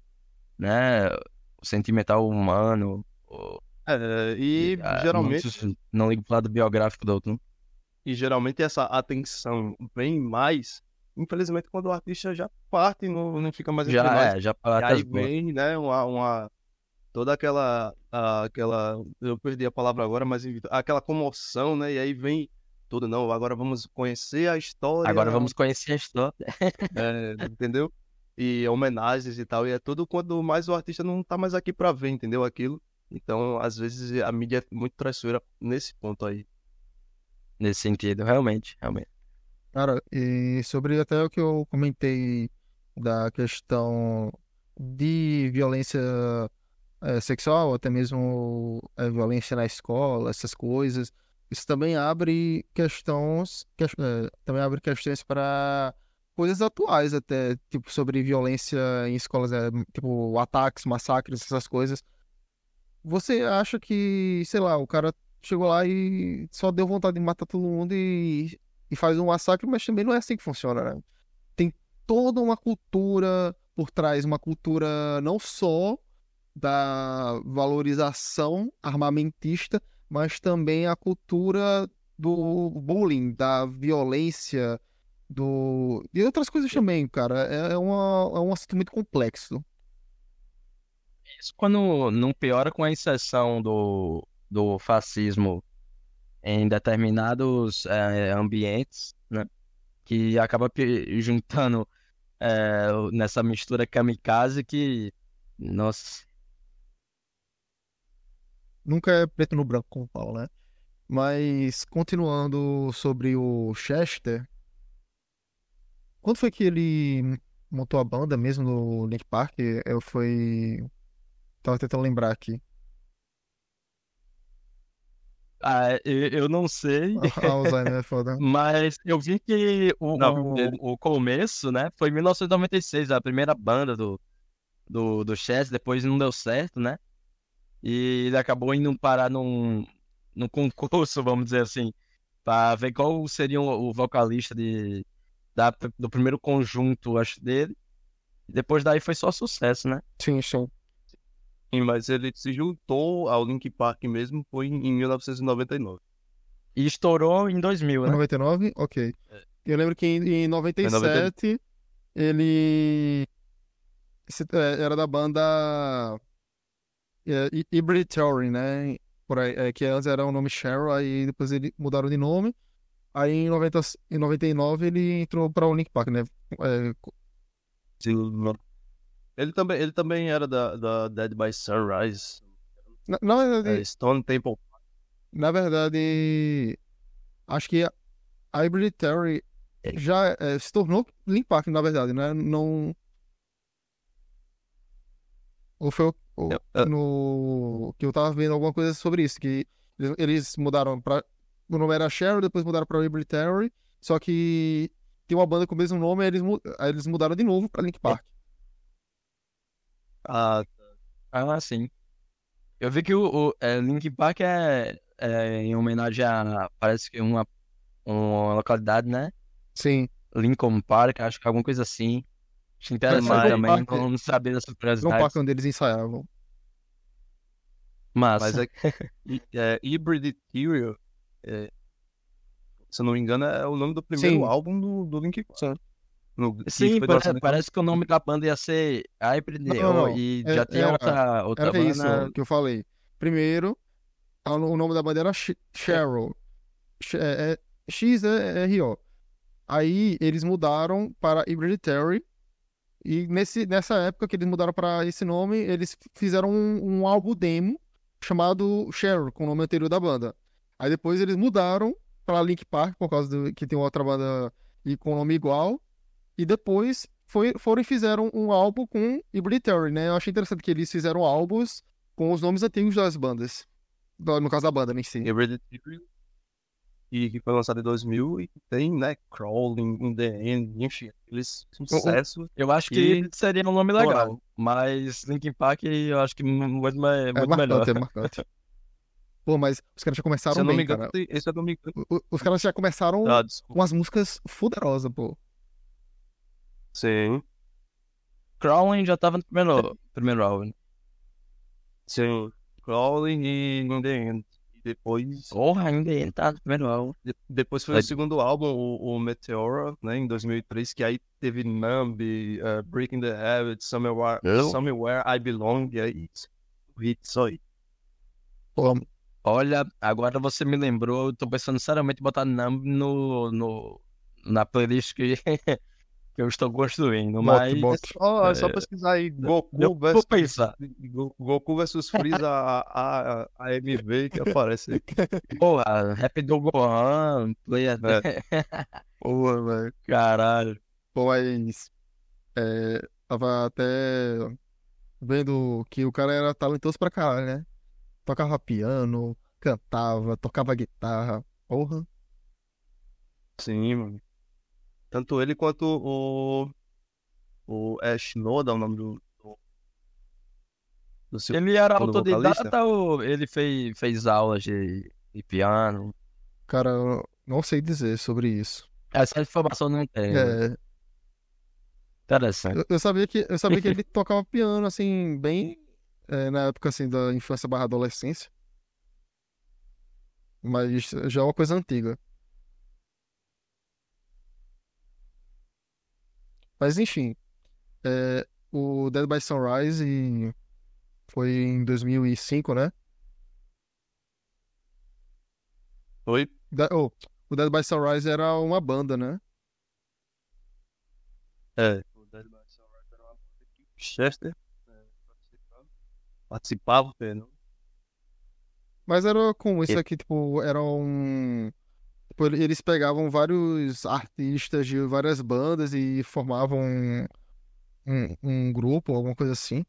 né? O sentimental humano. O, É, e e, ah, geralmente, não ligam pro lado biográfico do outro. né? e geralmente essa atenção vem mais, infelizmente, quando o artista já parte, não, não fica mais entre nós. Já, é, já E para aí vem, né, uma, uma toda aquela, aquela, eu perdi a palavra agora, mas aquela comoção, né, e aí vem tudo, não, agora vamos conhecer a história, Agora vamos conhecer a história. é, entendeu? E homenagens e tal, e é tudo quando mais o artista não tá mais aqui pra ver, entendeu? Aquilo. Então, às vezes, a mídia é muito traiçoeira nesse ponto aí. Nesse sentido, realmente, realmente. Cara, e sobre até o que eu comentei da questão de violência eh, sexual, até mesmo eh, violência na escola, essas coisas, isso também abre questões, ques- eh, também abre questões para coisas atuais até, tipo sobre violência em escolas, eh, tipo ataques, massacres, essas coisas. Você acha que, sei lá, o cara chegou lá e só deu vontade de matar todo mundo e e faz um massacre, mas também não é assim que funciona, né? Tem toda uma cultura por trás, uma cultura não só da valorização armamentista, mas também a cultura do bullying, da violência, do e outras coisas também, cara. É, é uma, é um assunto muito complexo. Isso quando não piora com a inserção do, do fascismo em determinados eh, ambientes, né? Que acaba juntando eh, nessa mistura kamikaze que, nossa, Nunca é preto no branco, como falam, né? Mas continuando sobre o Chester, quando foi que ele montou a banda mesmo no Link Park? Eu fui. Tava tentando lembrar aqui. ah, eu, não sei, Alzheimer é foda. mas eu vi que o, Não, o, o começo, né, foi em 1996, a primeira banda do, do, do Chess, depois não deu certo, né? E ele acabou indo parar num, num concurso, vamos dizer assim, para ver qual seria o, vocalista de, da, do primeiro conjunto, acho, dele. E depois daí foi só sucesso, né? Sim, sim. Sim, Mas ele se juntou ao Link Park mesmo, foi em em 1999. E estourou em 2000, Em né? 99? Ok. Eu lembro que em, em 97 ele esse- é, era da banda Hybrid Theory, né? Por aí, é, que antes era o nome Cheryl, aí depois eles mudaram de nome. Aí em, 90, em 99 ele entrou para o Link Park, né? É, Ele também, ele também era da, da Dead by Sunrise, na, na verdade, é, Stone Temple. na verdade, acho que a a Hybrid Theory já é, se tornou Link Park, na verdade, né? Não. Ou foi o- eu- no que eu tava vendo alguma coisa sobre isso, que eles, mudaram pra. O nome era Cheryl, depois mudaram pra Hybrid Theory, só que tem uma banda com o mesmo nome, aí eles, aí eles mudaram de novo pra Link Park. Ah, Ah, sim. Eu vi que o, o é, Linkin Park é, é em homenagem a, parece que uma, uma localidade, né? Sim. Lincoln Park, acho que alguma coisa assim. Acho interessante Mas- também, Park- não saber dessas Não o curiosidades. parque onde eles ensaiavam. Massa. mas é, é Hybrid Theory, é, se eu não me engano, é o nome do primeiro Sim. álbum do, do Link. No, que Sim, foi parece, parece que o nome da banda ia ser Hybrid Não, Neo não, e é- já tinha era- outra, outra Era isso banda. que eu falei. Primeiro, o nome da banda era Sh- Cheryl. É- é- X-E-R-O. Aí eles mudaram para Hereditary. E nesse, nessa época que eles mudaram para esse nome, eles fizeram um, um álbum demo chamado Cheryl, com o nome anterior da banda. Aí depois eles mudaram para Link Park, por causa do, que tem outra banda e com nome igual. E depois foi, foram e fizeram um álbum com Hereditary, né? Eu achei interessante que eles fizeram álbuns com os nomes antigos das bandas. No caso da banda em si. Hereditary, e que foi lançado em 2000 e tem, né, Crawling, In The End, enfim, aqueles sucessos. Eu acho que E- seria um nome legal, mas Linkin Park eu acho que muito, mais, É muito marcante, melhor. é marcante. Pô, mas os caras já Se começaram eu não me bem, engano, cara. esse eu não me engano. O- o- Os caras já começaram Ah, com as músicas fuderosas, pô. Sim, Crawling já tava no primeiro, primeiro álbum. sim. Crawling e In The End. Depois, Porra, ainda ia entrar no primeiro álbum. de- depois foi Aí- o segundo álbum, o, o Meteora, né, em 2003, que aí teve Numb, eh, Breaking the Habit, Somewhere, Eu? Somewhere I Belong, e aí, o hit só aí. Olha, agora você me lembrou, eu tô pensando seriamente em botar Numb no, no, na playlist que eu estou construindo, mas Bote, bote. É só, é só É, pesquisar aí, Goku eu vou versus, pensar. Go- Goku versus Freeza a, a, a MV que aparece aí. Porra, Rap do Gohan, Play É. Pô, velho. Caralho. Pô, mas. É, tava até vendo que o cara era talentoso pra caralho, né? Tocava piano, cantava, tocava guitarra. Porra. Sim, mano. Tanto ele quanto o. O Ash Noda, o nome do. do, do seu- Ele era autodidata ou ele fez, fez aulas de, de piano? Cara, eu não sei dizer sobre isso. Essa informação não tem. É, Interessante. eu, eu sabia que, eu sabia que ele tocava piano, assim, bem é, na época, assim, da infância barra adolescência. Mas já é uma coisa antiga. Mas enfim, é, o Dead by Sunrise foi em 2005, né? Oi? Da- oh, o Dead by Sunrise era uma banda, né? É. O Dead by Sunrise era uma banda que o Chester é, participava. Participava, Fernando. Mas era com isso aqui, tipo, era um. Tipo, ele- eles pegavam vários artistas de várias bandas e formavam um, um, um grupo, alguma coisa assim.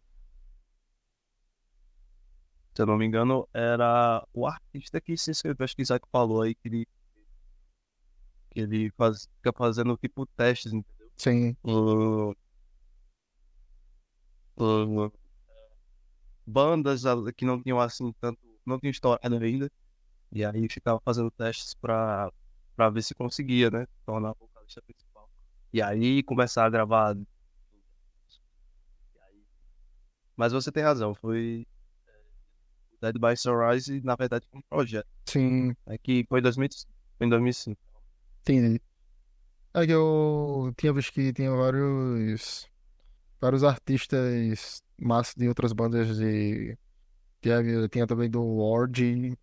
Se eu não me engano, era o artista que se inscreveu, acho que Isaac falou aí que ele, que ele faz, fica fazendo tipo testes, entendeu? Sim. Uh, uh, bandas a- que não tinham assim tanto, não tinham estourado ainda, e aí ficava fazendo testes pra, pra ver se conseguia, né? Tornar vocalista principal. E aí começar a gravar. Mas você tem razão, foi é, Dead by Sunrise, na verdade, um projeto, Sim, né? Que foi em 2005. Foi em 2005. entendi. É que eu tinha visto que tinha vários. Vários artistas massas de outras bandas de. Tinha, tinha também do Ward.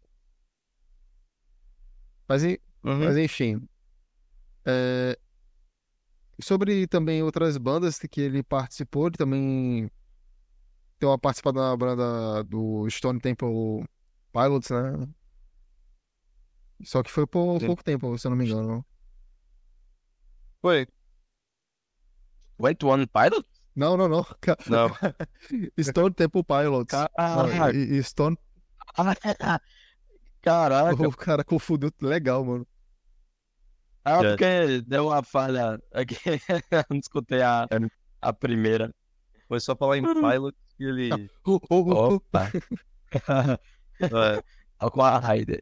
Mas, Uhum. Mas enfim. É, Sobre também outras bandas que ele participou, ele também tem uma participação na banda do Stone Temple Pilots, né? Só que foi por Sim. pouco tempo, se eu não me engano. Foi. Wait One Pilot? Não, não, não. Não. Stone Temple Pilots. Não, Caraca. e, e Stone. Caraca. O cara confundiu legal, mano. Ah, É. porque deu uma falha aqui. Não escutei a, a primeira. Foi só falar em pilot que ele. Oh, oh, oh, oh. Opa. é, com a Raider.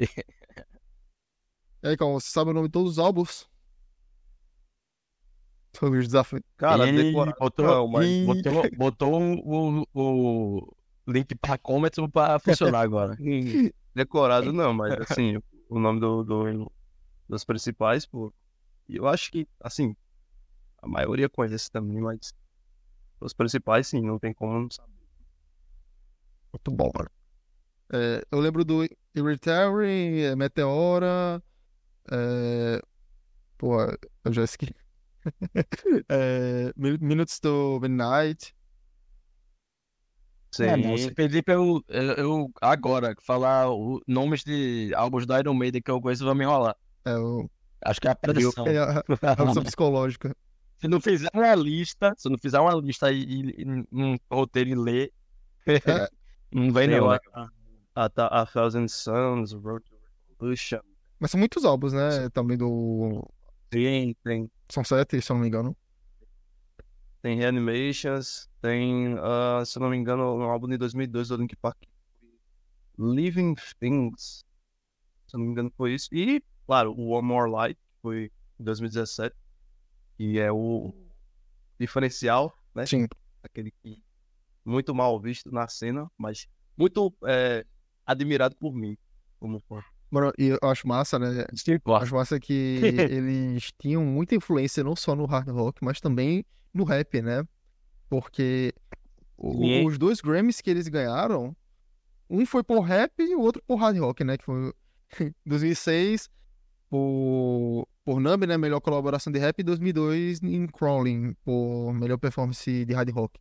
E aí, Calma, você sabe o nome de todos os álbuns? Sobre os desafios. cara, Ele decorado. botou, Não, mas Ih, botou, botou o, o link parcômetro pra funcionar agora. decorado não, mas assim, o nome do, do- dos principais, pô. e Eu acho que, assim, a maioria conhece também, mas os principais sim, não tem como não saber. Muito bom, mano. É, eu lembro do Irritary, é, Meteora. É... Pô, eu já esqueci. é, Min- Minutes to Midnight. Sim, É, não, se pedir pra eu, eu, eu agora falar o, nomes de álbuns do Iron Maiden que eu conheço, vai me enrolar. É, o... Acho que é a pressão. é a a opção psicológica. Se não fizer uma lista, se não fizer uma lista e, e, e um roteiro e ler, É. não vem não. o- né? a, a, a Thousand Suns, Road to Revolution. Mas são muitos álbuns, né? Também do Tem, tem, São sete, se eu não me engano. Tem Reanimations, tem, ah, se eu não me engano, um álbum de 2002 do Linkin Park. Living Things. Se eu não me engano, foi isso. E, claro, o One More Light, que foi em 2017. Que é o diferencial, né? Sim. aquele que muito mal visto na cena, mas muito é, admirado por mim como fã. Mano, e eu acho massa, né? Eu acho massa que eles tinham muita influência não só no hard rock, mas também no rap, né? Porque o- os dois Grammys que eles ganharam, um foi por rap e o outro por hard rock, né? Que foi em 2006 por, por Numb, né? Melhor colaboração de rap, e 2002 em Crawling, por melhor performance de hard rock.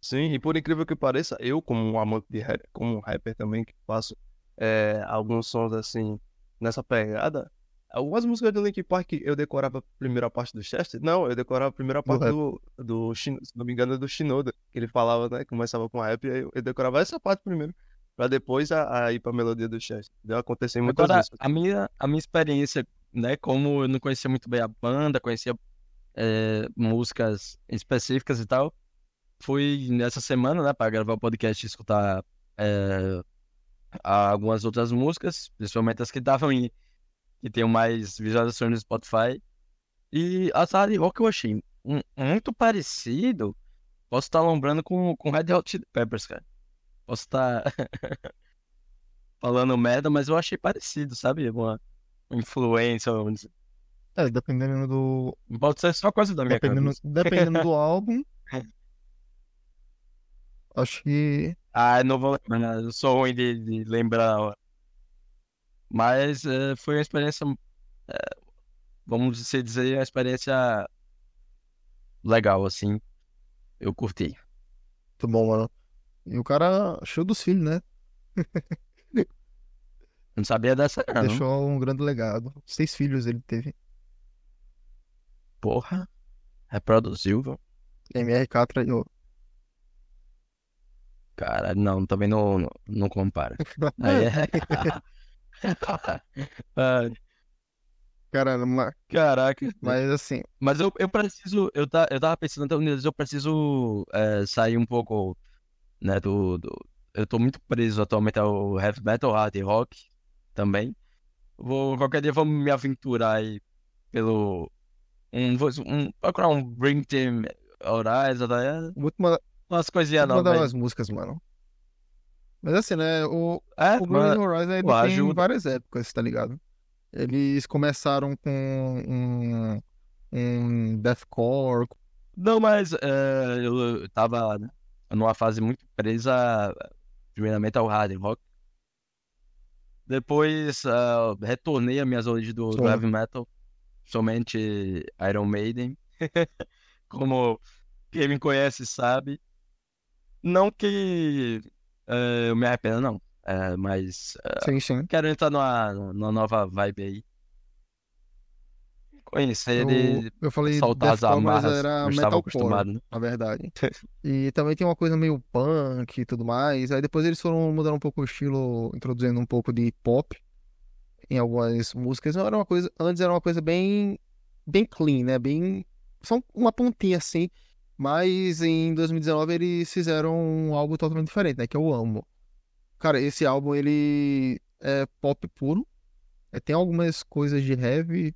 Sim, e por incrível que pareça, eu como um amante de rap, como um rapper também que faço é, alguns sons assim nessa pegada, algumas músicas do Linkin Park eu decorava a primeira parte do Chester, não, eu decorava a primeira parte do, do Shin- se não me engano, do Shinoda, que ele falava, né, começava com rap, aí eu, decorava essa parte primeiro, pra depois a, a ir pra melodia do Chester. Deu acontecer muitas Agora, vezes. a minha, a minha experiência, né, como eu não conhecia muito bem a banda, conhecia é, músicas específicas e tal, fui nessa semana, né, para gravar o podcast e escutar é, algumas outras músicas, principalmente as que estavam em, que tenham mais visualizações no Spotify. E a hard rock eu achei um- muito parecido. Posso estar lembrando com, com Red Hot Chili Peppers, cara. Posso estar falando merda, mas eu achei parecido, sabe? Uma, uma influência, vamos dizer. É, dependendo do, Pode ser só coisa da minha dependendo, cabeça. dependendo do álbum. Acho que Ah, não vou lembrar, eu sou ruim de, de lembrar. Mas eh, foi uma experiência, eh, vamos dizer, dizer, uma experiência legal, assim. Eu curti. Muito bom, mano. E o cara show dos filhos, né? Não sabia dessa, não. Deixou um grande legado. Seis filhos ele teve. Porra. Reproduziu, viu? MRK traiu. Cara, não, também não, não, não compara. Aí é... Ah, Cara, ma- Caraca. mas assim, Mas eu, eu preciso, eu, tá, eu tava pensando dia, eu preciso é, sair um pouco, né, do, do... Eu tô muito preso atualmente ao heavy metal, hard rock também. Vou, qualquer dia vou me aventurar aí pelo... Um, vou- um, procurar um Bring Team Horizon, tá vou te mandar, umas coisinhas te mandar umas músicas, mano. Mas assim, né? O, É, o Bring mano, Horizon ele tem ajuda. várias épocas, tá ligado? Eles começaram com um, um deathcore. Não, mas é, eu, tava numa fase muito presa, primeiramente ao hard rock. Depois ah, retornei às minhas origens do, do heavy metal, somente Iron Maiden. Como quem me conhece sabe. Não que eh, eu me arrependa, não. É, mas eh, Sim, sim. quero entrar numa, numa nova vibe aí. Conhecer Eu, ele, eu falei soltar as mas era não estava acostumado, né? na verdade. E também tem uma coisa meio punk e tudo mais. Aí depois eles foram mudando um pouco o estilo, introduzindo um pouco de pop em algumas músicas. Não era uma coisa, antes era uma coisa bem bem clean, né? Bem só uma pontinha assim. Mas em 2019 eles fizeram um álbum totalmente diferente, né? Que o Amo. Cara, esse álbum ele é pop puro. É, tem algumas coisas de heavy,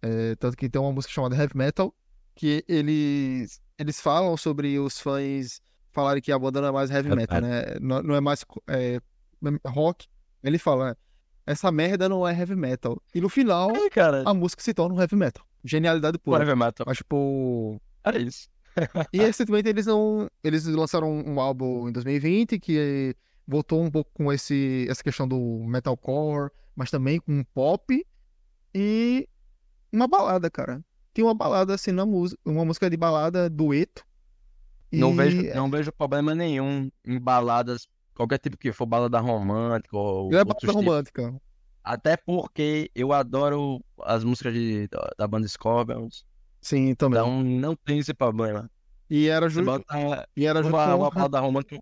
é, tanto que tem uma música chamada Heavy Metal, que eles eles falam sobre os fãs falarem que a banda não é mais heavy Heavy metal, né? Não, não é mais é, rock. Ele fala, né? essa merda não é heavy metal. E no final, É, a música se torna um heavy metal. genialidade pura. Whatever Metal. Mas, tipo. Era isso. E recentemente eles não. Eles lançaram um álbum em 2020 que voltou um pouco com esse, essa questão do metalcore, mas também com pop e uma balada, cara. Tem uma balada assim na música, uma música de balada, dueto. Não, E- vejo, não vejo problema nenhum em baladas, qualquer tipo que for, balada romântica ou Não é balada romântica. Até porque eu adoro as músicas de, da, da banda Scorpions, Sim, também. então não tem esse problema. E era junto, bota e era junto uma, com, uma balada romântica.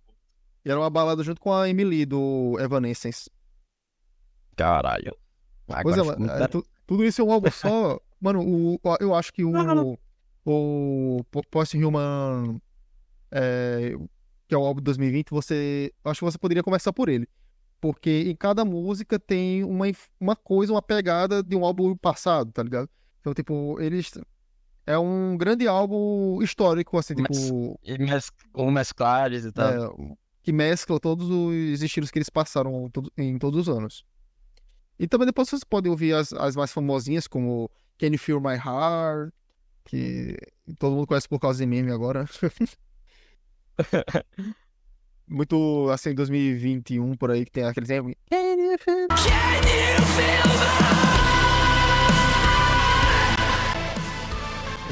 e era uma balada junto com a Emily do Evanescence. Caralho. Pois é, é, tu- tudo isso é um álbum só. Mano, o, o- eu acho que o, Não, não, o Po- Post-Human, é, que é o álbum de 2020, você, eu acho que você poderia começar por ele. Porque em cada música tem uma, uma coisa, uma pegada de um álbum passado, tá ligado? Então, tipo, eles. É um grande álbum histórico, assim, tipo. E mes- com mesclares e tal. É, que mescla todos os estilos que eles passaram em todos os anos. E também depois vocês podem ouvir as, as mais famosinhas, como Can You Feel My Heart, que todo mundo conhece por causa de meme agora. Muito assim, 2021 por aí, que tem aqueles. Can you feel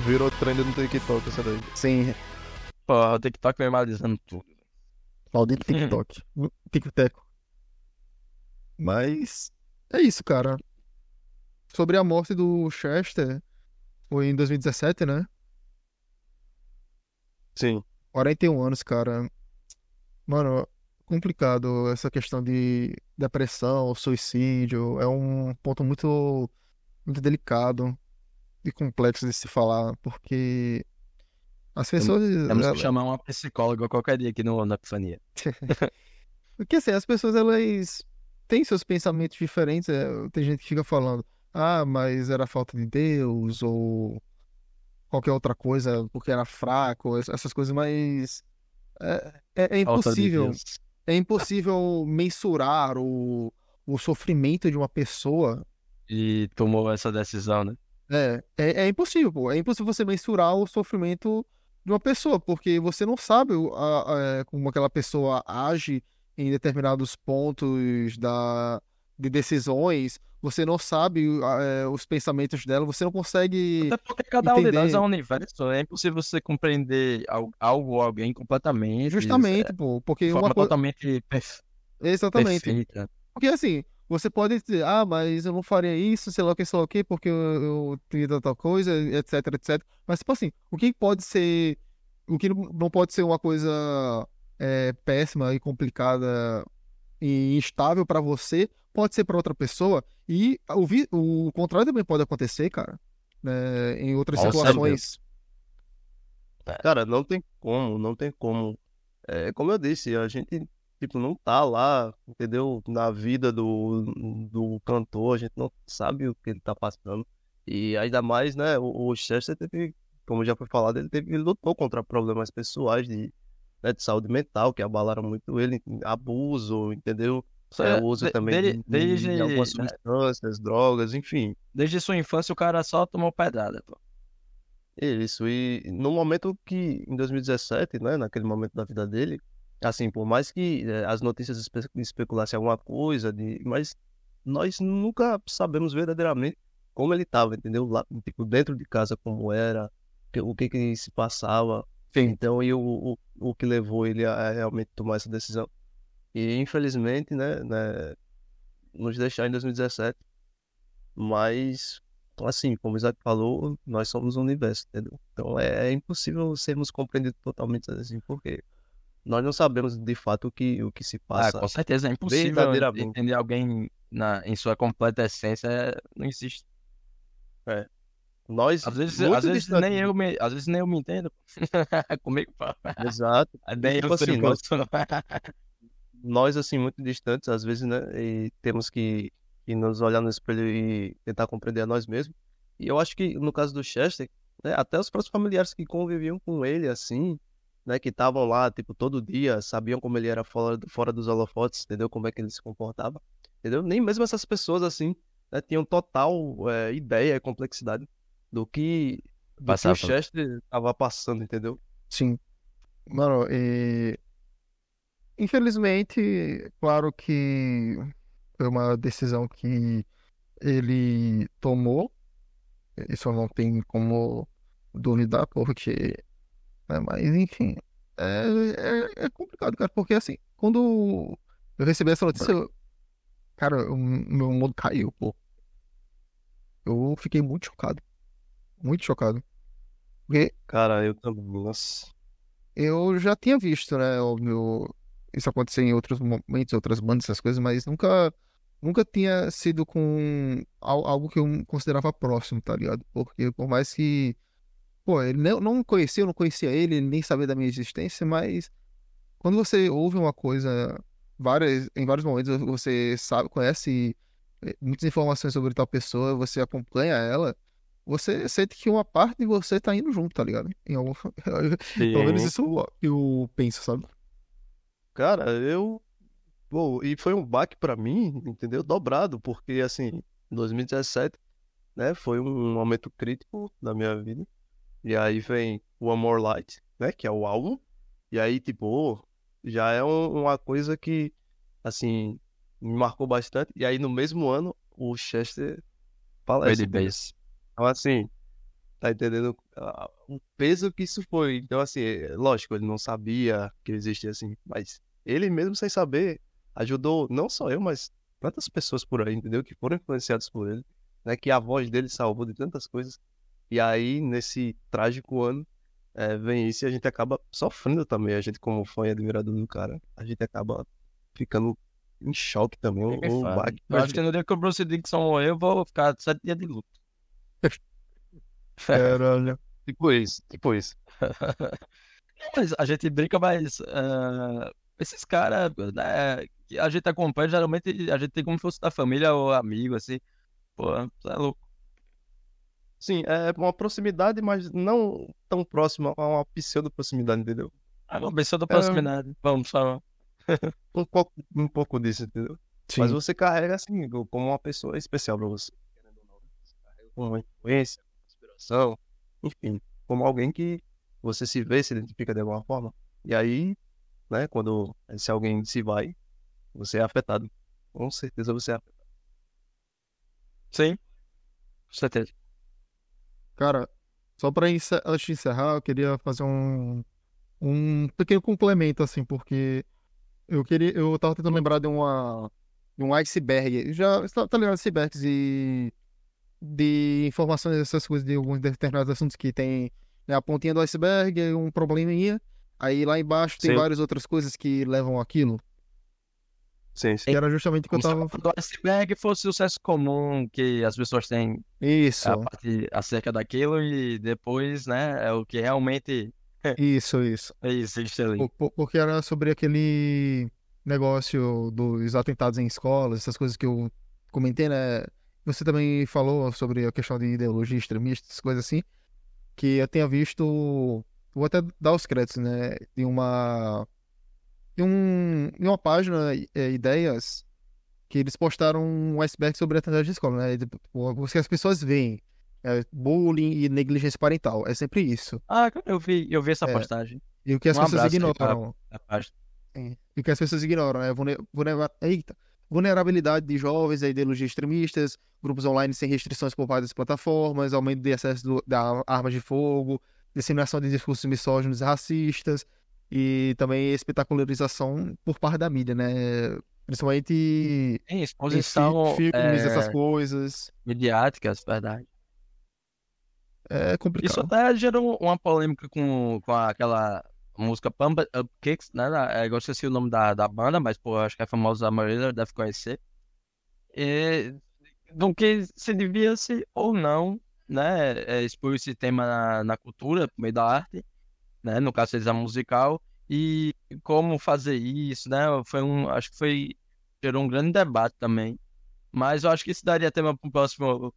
Virou trend no TikTok essa daí. Sim, Porra, o TikTok normalizando tudo. maldito TikTok. TikTok. Mas é isso, cara. Sobre a morte do Chester, foi em 2017, né? Sim. 41 anos, cara. Mano, complicado essa questão de depressão, suicídio. É um ponto muito, muito delicado e complexo de se falar, porque as pessoas. Temos que chamar uma psicóloga qualquer dia aqui no, na Epifania. Porque assim, as pessoas elas têm seus pensamentos diferentes. é, Tem gente que fica falando, ah, mas era falta de Deus, ou qualquer outra coisa, porque era fraco, ess- essas coisas, mas é, é- é de impossível. É impossível mensurar o, o sofrimento de uma pessoa. E tomou essa decisão, né? É, é, é impossível, pô. É impossível você mensurar o sofrimento de uma pessoa, porque você não sabe a- a- é, como aquela pessoa age em determinados pontos da, de decisões. Você não sabe a- é, os pensamentos dela, você não consegue. Até porque cada entender. unidade é um universo, é impossível você compreender al- algo ou alguém completamente. Justamente, pô. Porque De uma forma coisa. totalmente perfe- Exatamente. perfeita. Porque assim, você pode dizer, ah, mas eu não faria isso, sei lá o que, sei lá o que, porque eu, eu tal coisa, etc, etc. Mas, tipo assim, o que pode ser. O que não pode ser uma coisa é, péssima e complicada e instável pra você, pode ser pra outra pessoa. E o, vi- o contrário também pode acontecer, cara. né, em outras Com situações. Cara, não tem como, não tem como. É, como eu disse, a gente, tipo, não tá lá, entendeu? Na vida do, do cantor, a gente não sabe o que ele tá passando. E ainda mais, né, o, o Chester teve, como já foi falado, ele teve, ele lutou contra problemas pessoais de, né, de saúde mental, que abalaram muito ele, abuso, entendeu? É, o uso de- também de, de- desde, de algumas né, substâncias, drogas, enfim. desde sua infância o cara só tomou pedrada, pô. Isso, e no momento que, em 2017, né, naquele momento da vida dele, assim, por mais que eh, as notícias espe especulassem alguma coisa, de, mas nós nunca sabemos verdadeiramente como ele estava, entendeu? Lá, tipo, dentro de casa, como era, o que que se passava, então, e o, o, o que levou ele a, realmente tomar essa decisão. E, infelizmente, né, né, nos deixar em 2017, mas assim, como o Isaac falou, nós somos um universo, entendeu? Então é, é impossível sermos compreendidos totalmente assim, porque nós não sabemos de fato o que, o que se Ah, passa. com certeza é impossível entender alguém na, em sua completa essência, é- não existe. Nós, Às vezes, às vezes nem eu me, às vezes nem eu me entendo. Comigo, pô. Exato. Nem tipo eu assim, nós- Nós, assim, muito distantes, às vezes, né? E temos que, que nos olhar no espelho e tentar compreender a nós mesmos. E eu acho que, no caso do Chester, né, até os próprios familiares que conviviam com ele, assim, né? Que estavam lá, tipo, todo dia, sabiam como ele era fora, fora dos holofotes, entendeu? Como é que ele se comportava, entendeu? Nem mesmo essas pessoas, assim, né, tinham total é, ideia e complexidade do que, do que o Chester tava passando, entendeu? Sim. Mano, e... Infelizmente, claro que foi uma decisão que ele tomou. Isso não tem como duvidar, porque. Né, Mas, enfim. É, é, é complicado, cara, porque assim, quando eu recebi essa notícia, eu- cara, o meu mundo caiu, pô. Eu fiquei muito chocado. Muito chocado. Porque Cara, eu também, nossa. eu já tinha visto, né, óbvio, isso acontecer em outros momentos, outras bandas, essas coisas, mas nunca, nunca tinha sido com al- algo que eu considerava próximo, tá ligado? Porque por mais que, pô, ele não, não conhecia, eu não conhecia ele, ele nem sabia da minha existência, mas quando você ouve uma coisa, várias, em vários momentos você sabe, conhece eh, muitas informações sobre tal pessoa, você acompanha ela, você sente que uma parte de você tá indo junto, tá ligado? Em algum... Pelo menos isso eu penso, sabe? Cara, eu. Pô, e foi um baque pra mim, entendeu? Dobrado, porque assim, 2017, né, foi um momento crítico da minha vida. E aí vem One More Light, né, que é o álbum. E aí, tipo, já é um- uma coisa que, assim, me marcou bastante. E aí, no mesmo ano, o Chester falece. Lady Bass. Então, assim, tá entendendo ah, o peso que isso foi? Então, assim, lógico, ele não sabia que existia assim, mas ele mesmo sem saber ajudou não só eu, mas tantas pessoas por aí, entendeu? Que foram influenciadas por ele, né? Que a voz dele salvou de tantas coisas. E aí, nesse trágico ano, é, vem isso e a gente acaba sofrendo também. A gente, como fã e admirador do cara, a gente acaba ficando em choque também. O, o baque. Eu acho que no dia que o Bruce Dixon morrer, eu vou ficar sete dias de luto. Caralho. Tipo isso, tipo isso. Mas a gente brinca, mas ah, esses caras, né, que a gente acompanha, geralmente a gente tem como se fosse da família ou amigo, assim. Pô, você é louco. Sim, é uma proximidade, mas não tão próxima, é uma pseudo-proximidade, entendeu? Ah, uma da É. proximidade. Vamos só. Um pouco, um pouco disso, entendeu? Sim. Mas você carrega assim, como uma pessoa especial pra você. né? Uma influência, uma inspiração, enfim, como alguém que você se vê, se identifica de alguma forma. E aí, né, quando esse alguém se vai, você é afetado. Com certeza você é afetado. Sim. Com certeza. Cara, só pra encer- antes de encerrar, eu queria fazer um, um pequeno complemento, assim, porque eu queria, eu tava tentando lembrar de uma, de um iceberg. Já, tá tá ligado, icebergs e de informações, essas coisas de alguns determinados assuntos que tem né, a pontinha do iceberg, um probleminha, aí lá embaixo tem Sim. várias outras coisas que levam aquilo, Sim, sim. que era justamente o que eu Como se tava... o iceberg fosse o sucesso comum que as pessoas têm Isso, a parte acerca daquilo e depois, né, é o que realmente isso, isso. existe ali. Po- po- Porque era sobre aquele negócio dos atentados em escolas, essas coisas que eu comentei, né? Você também falou sobre a questão de ideologia extremista, essas coisas assim, que eu tenha visto, vou até dar os créditos, né? De uma, de um, uma página, é, Ideias, que eles postaram um iceberg sobre atentados de escola, né? Tipo, O que as pessoas veem, é, bullying e negligência parental, é sempre isso. Ah, eu vi, eu vi essa É. postagem E o que as Um pessoas pra- ignoram. página. Sim. E que as pessoas ignoram, né? Vulne- vulnera- Eita. Vulnerabilidade de jovens a ideologias extremistas, grupos online sem restrições por das plataformas, aumento de acesso do- da armas de fogo, disseminação de discursos misóginos e racistas, e também espetacularização por parte da mídia, né? Principalmente Tem em exposição fi- filmes, é, essas coisas. midiáticas, verdade. É Isso complicado. até gerou uma polêmica com, com aquela música Pump Up Kicks, né? É, eu esqueci o nome da, da banda, mas, pô, acho que é famosa, a maioria deve conhecer. E do que se devia se ou não, né? é, expor esse tema na, na cultura, por meio da arte, né? No caso, seja musical, e como fazer isso, né? Foi um, acho que foi, gerou um grande debate também. Mas eu acho que isso daria tema para um próximo,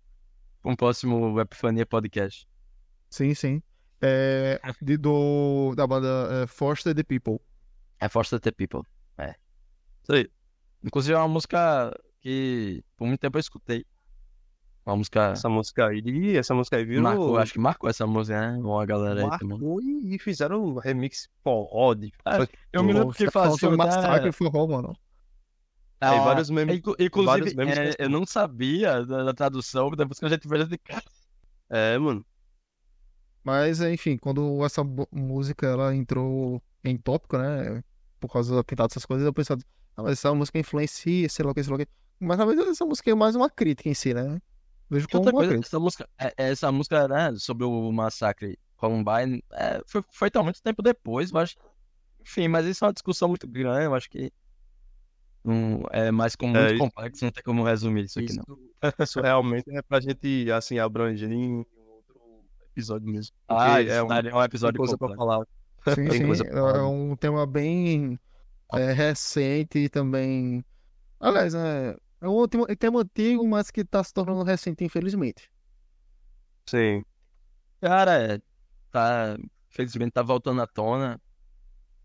pra um próximo Epifania Podcast. Sim, sim. É, de- do, da banda é, Foster the People. É Foster the People. É. Isso aí. Inclusive é uma música que por muito tempo eu escutei. Uma música. Essa música aí, essa música aí virou. Marcou, acho que marcou essa música, né? Uma galera aí também. marcou e, fizeram um remix forró de. É, Eu me lembro que tá falando sobre fazia. Massacre Forró, mano. Ah, vários memes. inclu- Inclusive, vários memes é, que- eu não sabia da, da tradução, depois que a gente fez de cara. É, mano. Mas, enfim, quando essa música ela entrou em tópico, né? Por causa da pintada dessas coisas, eu pensava, ah, mas essa música influencia, sei lá o que, sei lá o que. Mas talvez essa música é mais uma crítica em si, né? Vejo Que como outra coisa, essa música, é- é essa música, né, sobre o massacre Columbine, é, foi, foi tão muito tempo depois, mas, enfim, mas isso é uma discussão muito grande, eu acho que não, é mais como É, muito isso- complexo, não tem como resumir isso aqui, Isso, não. isso realmente é pra gente, assim, abranger em outro episódio mesmo. Ah, é um, um episódio coisa pra completo. falar. Sim, Tem sim. coisa pra falar. É um tema bem é, recente e também. Aliás, é, é um tema, tema antigo, mas que tá se tornando recente, infelizmente. Sim. Cara, é, tá, felizmente tá voltando à tona,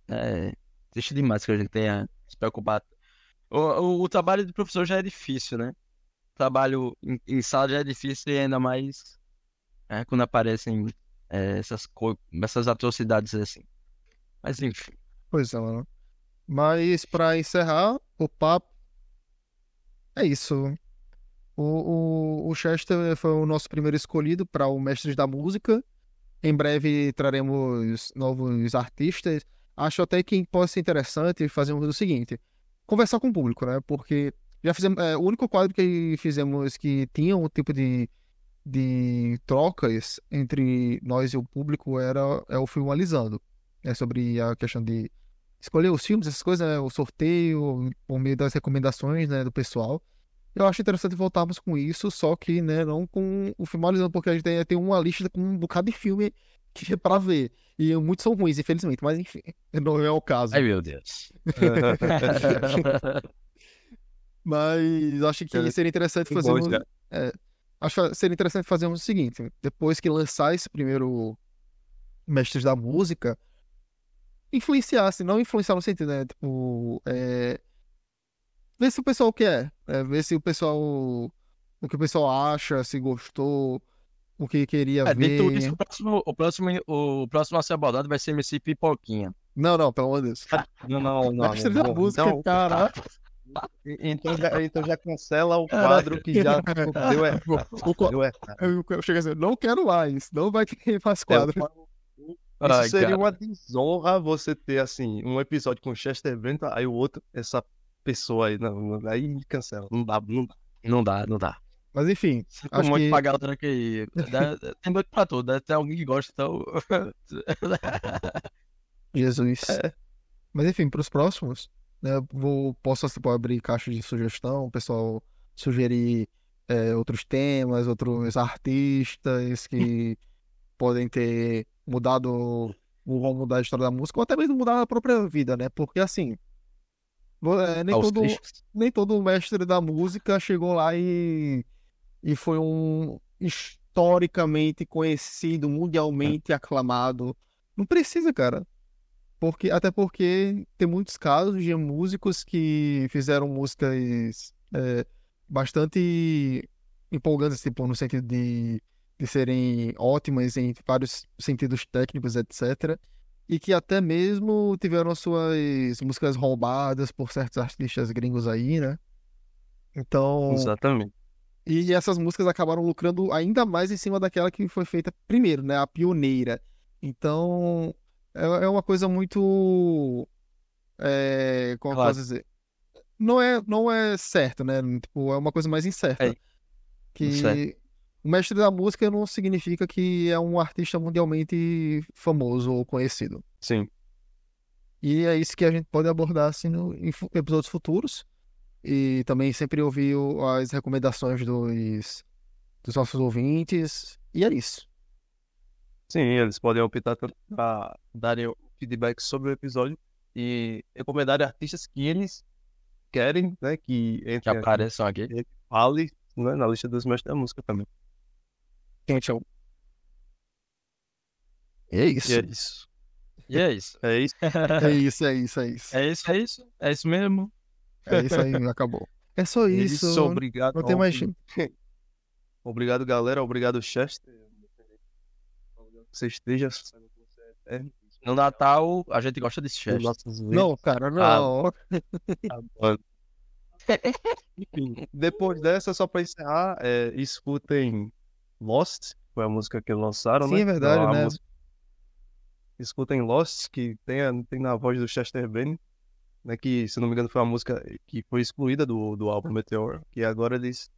é, triste demais que a gente tenha se preocupado. O, o, o trabalho de professor já é difícil, né? O trabalho em, em sala já é difícil e ainda mais é, quando aparecem é, essas, essas atrocidades assim. Mas enfim, Pois é, mano. Mas pra encerrar o papo, é isso. O, o, o Chester foi o nosso primeiro escolhido para o Mestres da Música. Em breve traremos novos artistas. Acho até que pode ser interessante fazermos o seguinte: conversar com o público, né? Porque já fizemos. é, o único quadro que fizemos que tinha um tipo de, de trocas entre nós e o público era é o Filmalizando. É sobre a questão de escolher os filmes, essas coisas, né? O sorteio, por meio das recomendações, né, do pessoal. Eu acho interessante voltarmos com isso, só que, né, não com o Filmalizando, porque a gente tem, uma lista com um bocado de filme que é pra ver. E muitos são ruins, infelizmente, mas enfim, não é o caso. ai meu Deus. Mas acho que seria interessante fazermos. já. é, acho que seria interessante fazermos o seguinte: depois que lançar esse primeiro Mestres da Música, influenciasse, não influenciar no sentido, né? Tipo, é, ver se o pessoal quer, é, ver se o pessoal. O que o pessoal acha, se gostou, o que queria É, ver. isso, o próximo, o próximo, o próximo a ser abordado vai ser MC Pipoquinha. Não, não, pelo amor de Deus. Não, não, não. Mestre da. Música, Não, caraca. Então já, então já cancela o quadro que já deu é. O qua- Deu é. Eu, eu chego assim, não quero mais, não vai ter mais quadro. Isso Ai, seria cara. uma desonra você ter, assim, um episódio com Chester Bennington, aí o outro, essa pessoa aí, não, não, aí cancela. Não dá, não dá. Não dá, não dá. Mas enfim, Acho muito que- pra galera que. dá- Tem muito pra tudo, deve ter alguém que gosta, então. Jesus. Mas enfim, para os próximos, né, eu vou, posso tipo, abrir caixa de sugestão, o pessoal sugerir é, outros temas, outros artistas que podem ter mudado o rumo da história da música, ou até mesmo mudar a própria vida, né? Porque assim, é, nem, aos todo, tristes. nem todo mestre da música chegou lá e, e foi um historicamente conhecido, mundialmente aclamado. Não precisa, cara. Porque, até porque tem muitos casos de músicos que fizeram músicas é, bastante empolgantes, tipo, no sentido de, de serem ótimas em vários sentidos técnicos, etc. E que até mesmo tiveram suas músicas roubadas por certos artistas gringos aí, né? Então, Exatamente. e essas músicas acabaram lucrando ainda mais em cima daquela que foi feita primeiro, né? A pioneira. Então, é, é uma coisa muito. É, como eu Claro. posso dizer? Não é, não é certo, né? Tipo, é uma coisa mais incerta. É. Que Incerto. O mestre da música não significa que é um artista mundialmente famoso ou conhecido. Sim. E é isso que a gente pode abordar assim, no, em episódios futuros. E também sempre ouvir as recomendações dos, dos nossos ouvintes. E é isso. Sim, eles podem optar para darem feedback sobre o episódio e recomendarem artistas que eles querem, né, que Que entrem aqui, apareçam aqui. que fale, né, na lista dos mestres da música também. Gente, eu... É isso. E é isso. E é isso. É isso. É isso, é isso, é isso. É isso, é isso. É isso mesmo. É isso aí, acabou. É só É isso. isso. Obrigado. Não tem mais. Obrigado, galera. Obrigado, Chester. Que Você esteja é. No Natal, a gente gosta de Chester. Não, cara, não. Mano. Enfim, depois dessa, só pra encerrar, é, escutem Lost, foi a música que lançaram, Sim, né? é verdade, Então, a né? música- Escutem Lost, que tem, a- tem na voz do Chester Bennington, né? Que, se não me engano, foi uma música que foi excluída do, do álbum Meteor, que agora eles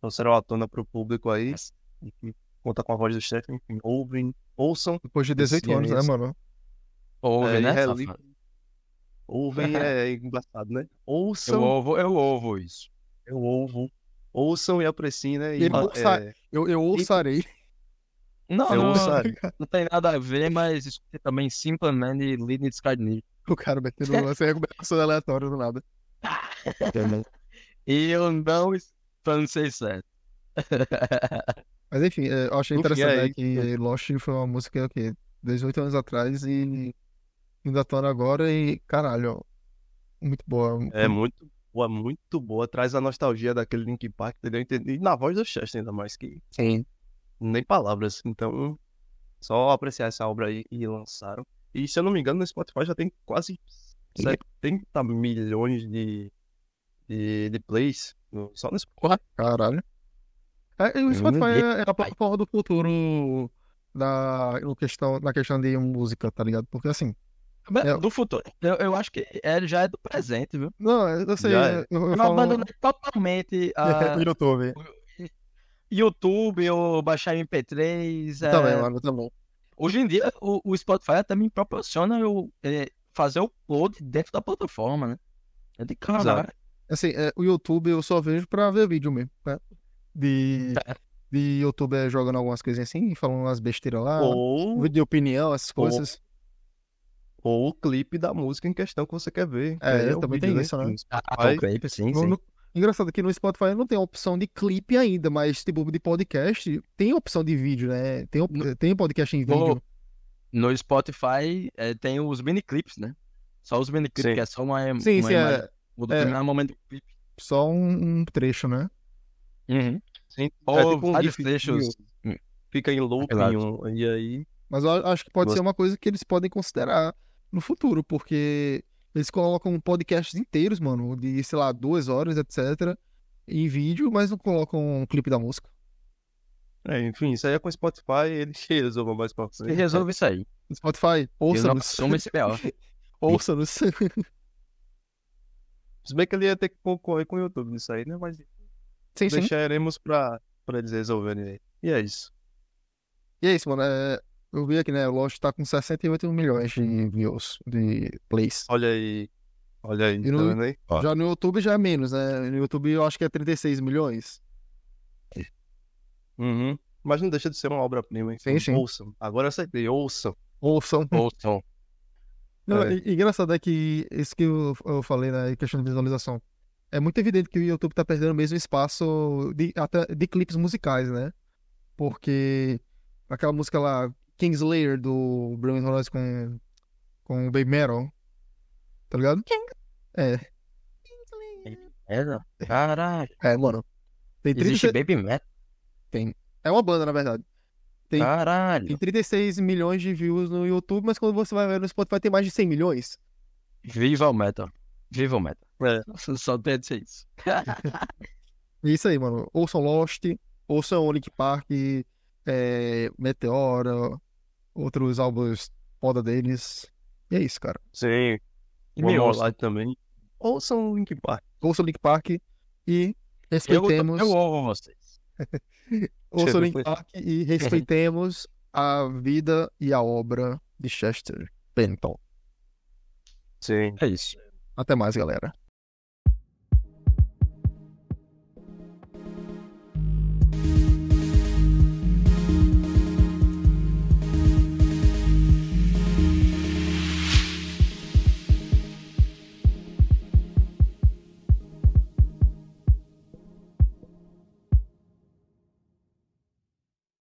trouxeram à tona pro público aí, e que conta com a voz do Chester, enfim, ouvem, ouçam, Depois de 18 Sim, é anos, né, mano? Ouve, É, né? relivem. ouvem é engraçado, né? Eu Ouçam, ouvo, eu ouvo isso. eu ouvo, ouçam e apreciem, né? E E, ouça- é, Eu, eu ouçarei. Não, eu não, ouçarei. não tem nada a ver, mas escutei também Simple Man e Leading Sky O cara metendo essa recomendação aleatória do nada. E eu não pronunciei certo. Mas enfim, é, eu achei Enfim, interessante é né, que Lost foi uma música que 18 anos atrás e ainda tona agora e caralho, ó, muito boa. É muito boa, muito boa. Traz a nostalgia daquele Link Park, entendeu? Entendi. E na voz do Chester ainda mais, que Sim. nem palavras. Então, só apreciar essa obra aí e lançaram. E se eu não me engano, no Spotify já tem quase 70 milhões de, de, de plays no- só no Spotify. Caralho. É, e o Spotify é, é a plataforma do futuro na, no questão, na questão de música, tá ligado? Porque assim, É. Do futuro. Eu, eu acho que é, já é do presente, viu? não, eu sei, Já é. eu, eu Eu falo abandonei totalmente a no YouTube. YouTube ou baixar MP3. é, Também, mano, também. Hoje em dia, o, o Spotify até me proporciona eu é, fazer o upload dentro da plataforma, né? É de caralho. Exato. Assim, é, o YouTube eu só vejo pra ver vídeo mesmo, né? De, de youtuber jogando algumas coisinhas assim, falando umas besteiras lá, Ou, vídeo de opinião, essas coisas. ou o clipe da música em questão que você quer ver. É, o também vídeo, tem isso, né? No Ah, Spotify. o clipe, sim, No- sim. no- Engraçado que no Spotify não tem a opção de clipe ainda, mas tipo de podcast tem a opção de vídeo, né? Tem, op- No- tem podcast em No- vídeo. No Spotify é, tem os mini clips, né? Só os mini clips, que é só uma, Sim, uma sim, imagem é do é. determinado momento do clipe. só um, um trecho, né? Uhum. Sim, Ou é tipo um vários trechos. Fica em looping, um- e aí Mas eu acho que pode Gosto. ser uma coisa que eles podem considerar no futuro, porque eles colocam podcasts inteiros, mano, de, sei lá, duas horas, etc., em vídeo, mas não colocam um clipe da música. É, enfim, isso aí é com o Spotify, eles resolvam mais pra E frente. resolve isso aí. Spotify, ouça-nos. esse B.O. Ouça-nos. Se bem que ele ia ter que concorrer com o YouTube nisso aí, né? Mas sim, sim. deixaremos pra, pra eles resolverem aí. E é isso. E é isso, mano. é, Eu vi aqui, né? O Lost tá com 68 milhões de views, de plays. Olha aí. Olha aí, E tá no- vendo aí? Ó. Já no YouTube já é menos, né? No YouTube eu acho que é 36 milhões. Uhum. Mas não deixa de ser uma obra-prima, hein? Sim, sim. Ouçam. Agora eu acertei, ouçam. Ouçam. Ouçam. Não, É. e- engraçado é que isso que eu, eu falei na questão de visualização. É muito evidente que o YouTube tá perdendo mesmo espaço de, até de clipes musicais, né? Porque aquela música lá, Kingslayer do Bruno Horizon com, com o Baby Metal, tá ligado? É, É, não. Caralho. é, mano. Tem Existe 36 Baby Metal? É uma banda, na verdade. Tem- Tem Caralho. 36 milhões de views no YouTube, mas quando você vai ver no Spotify tem mais de 100 milhões. Viva o Metal. Viva o Metal. É. Só- tem a dizer isso. É isso aí, mano. Ouçam Lost, ouçam Link Park, é, Meteora, outros álbuns foda deles. E é isso, cara. Sim. E One me More ouçam. Light também. Ouçam o Link Park. Ouçam Link Park e Eu, respeitemos. eu ouvo vocês. Ouçam Link Depois- Park e respeitemos a vida e a obra de Chester Bennington. Sim. É isso. Até mais, galera.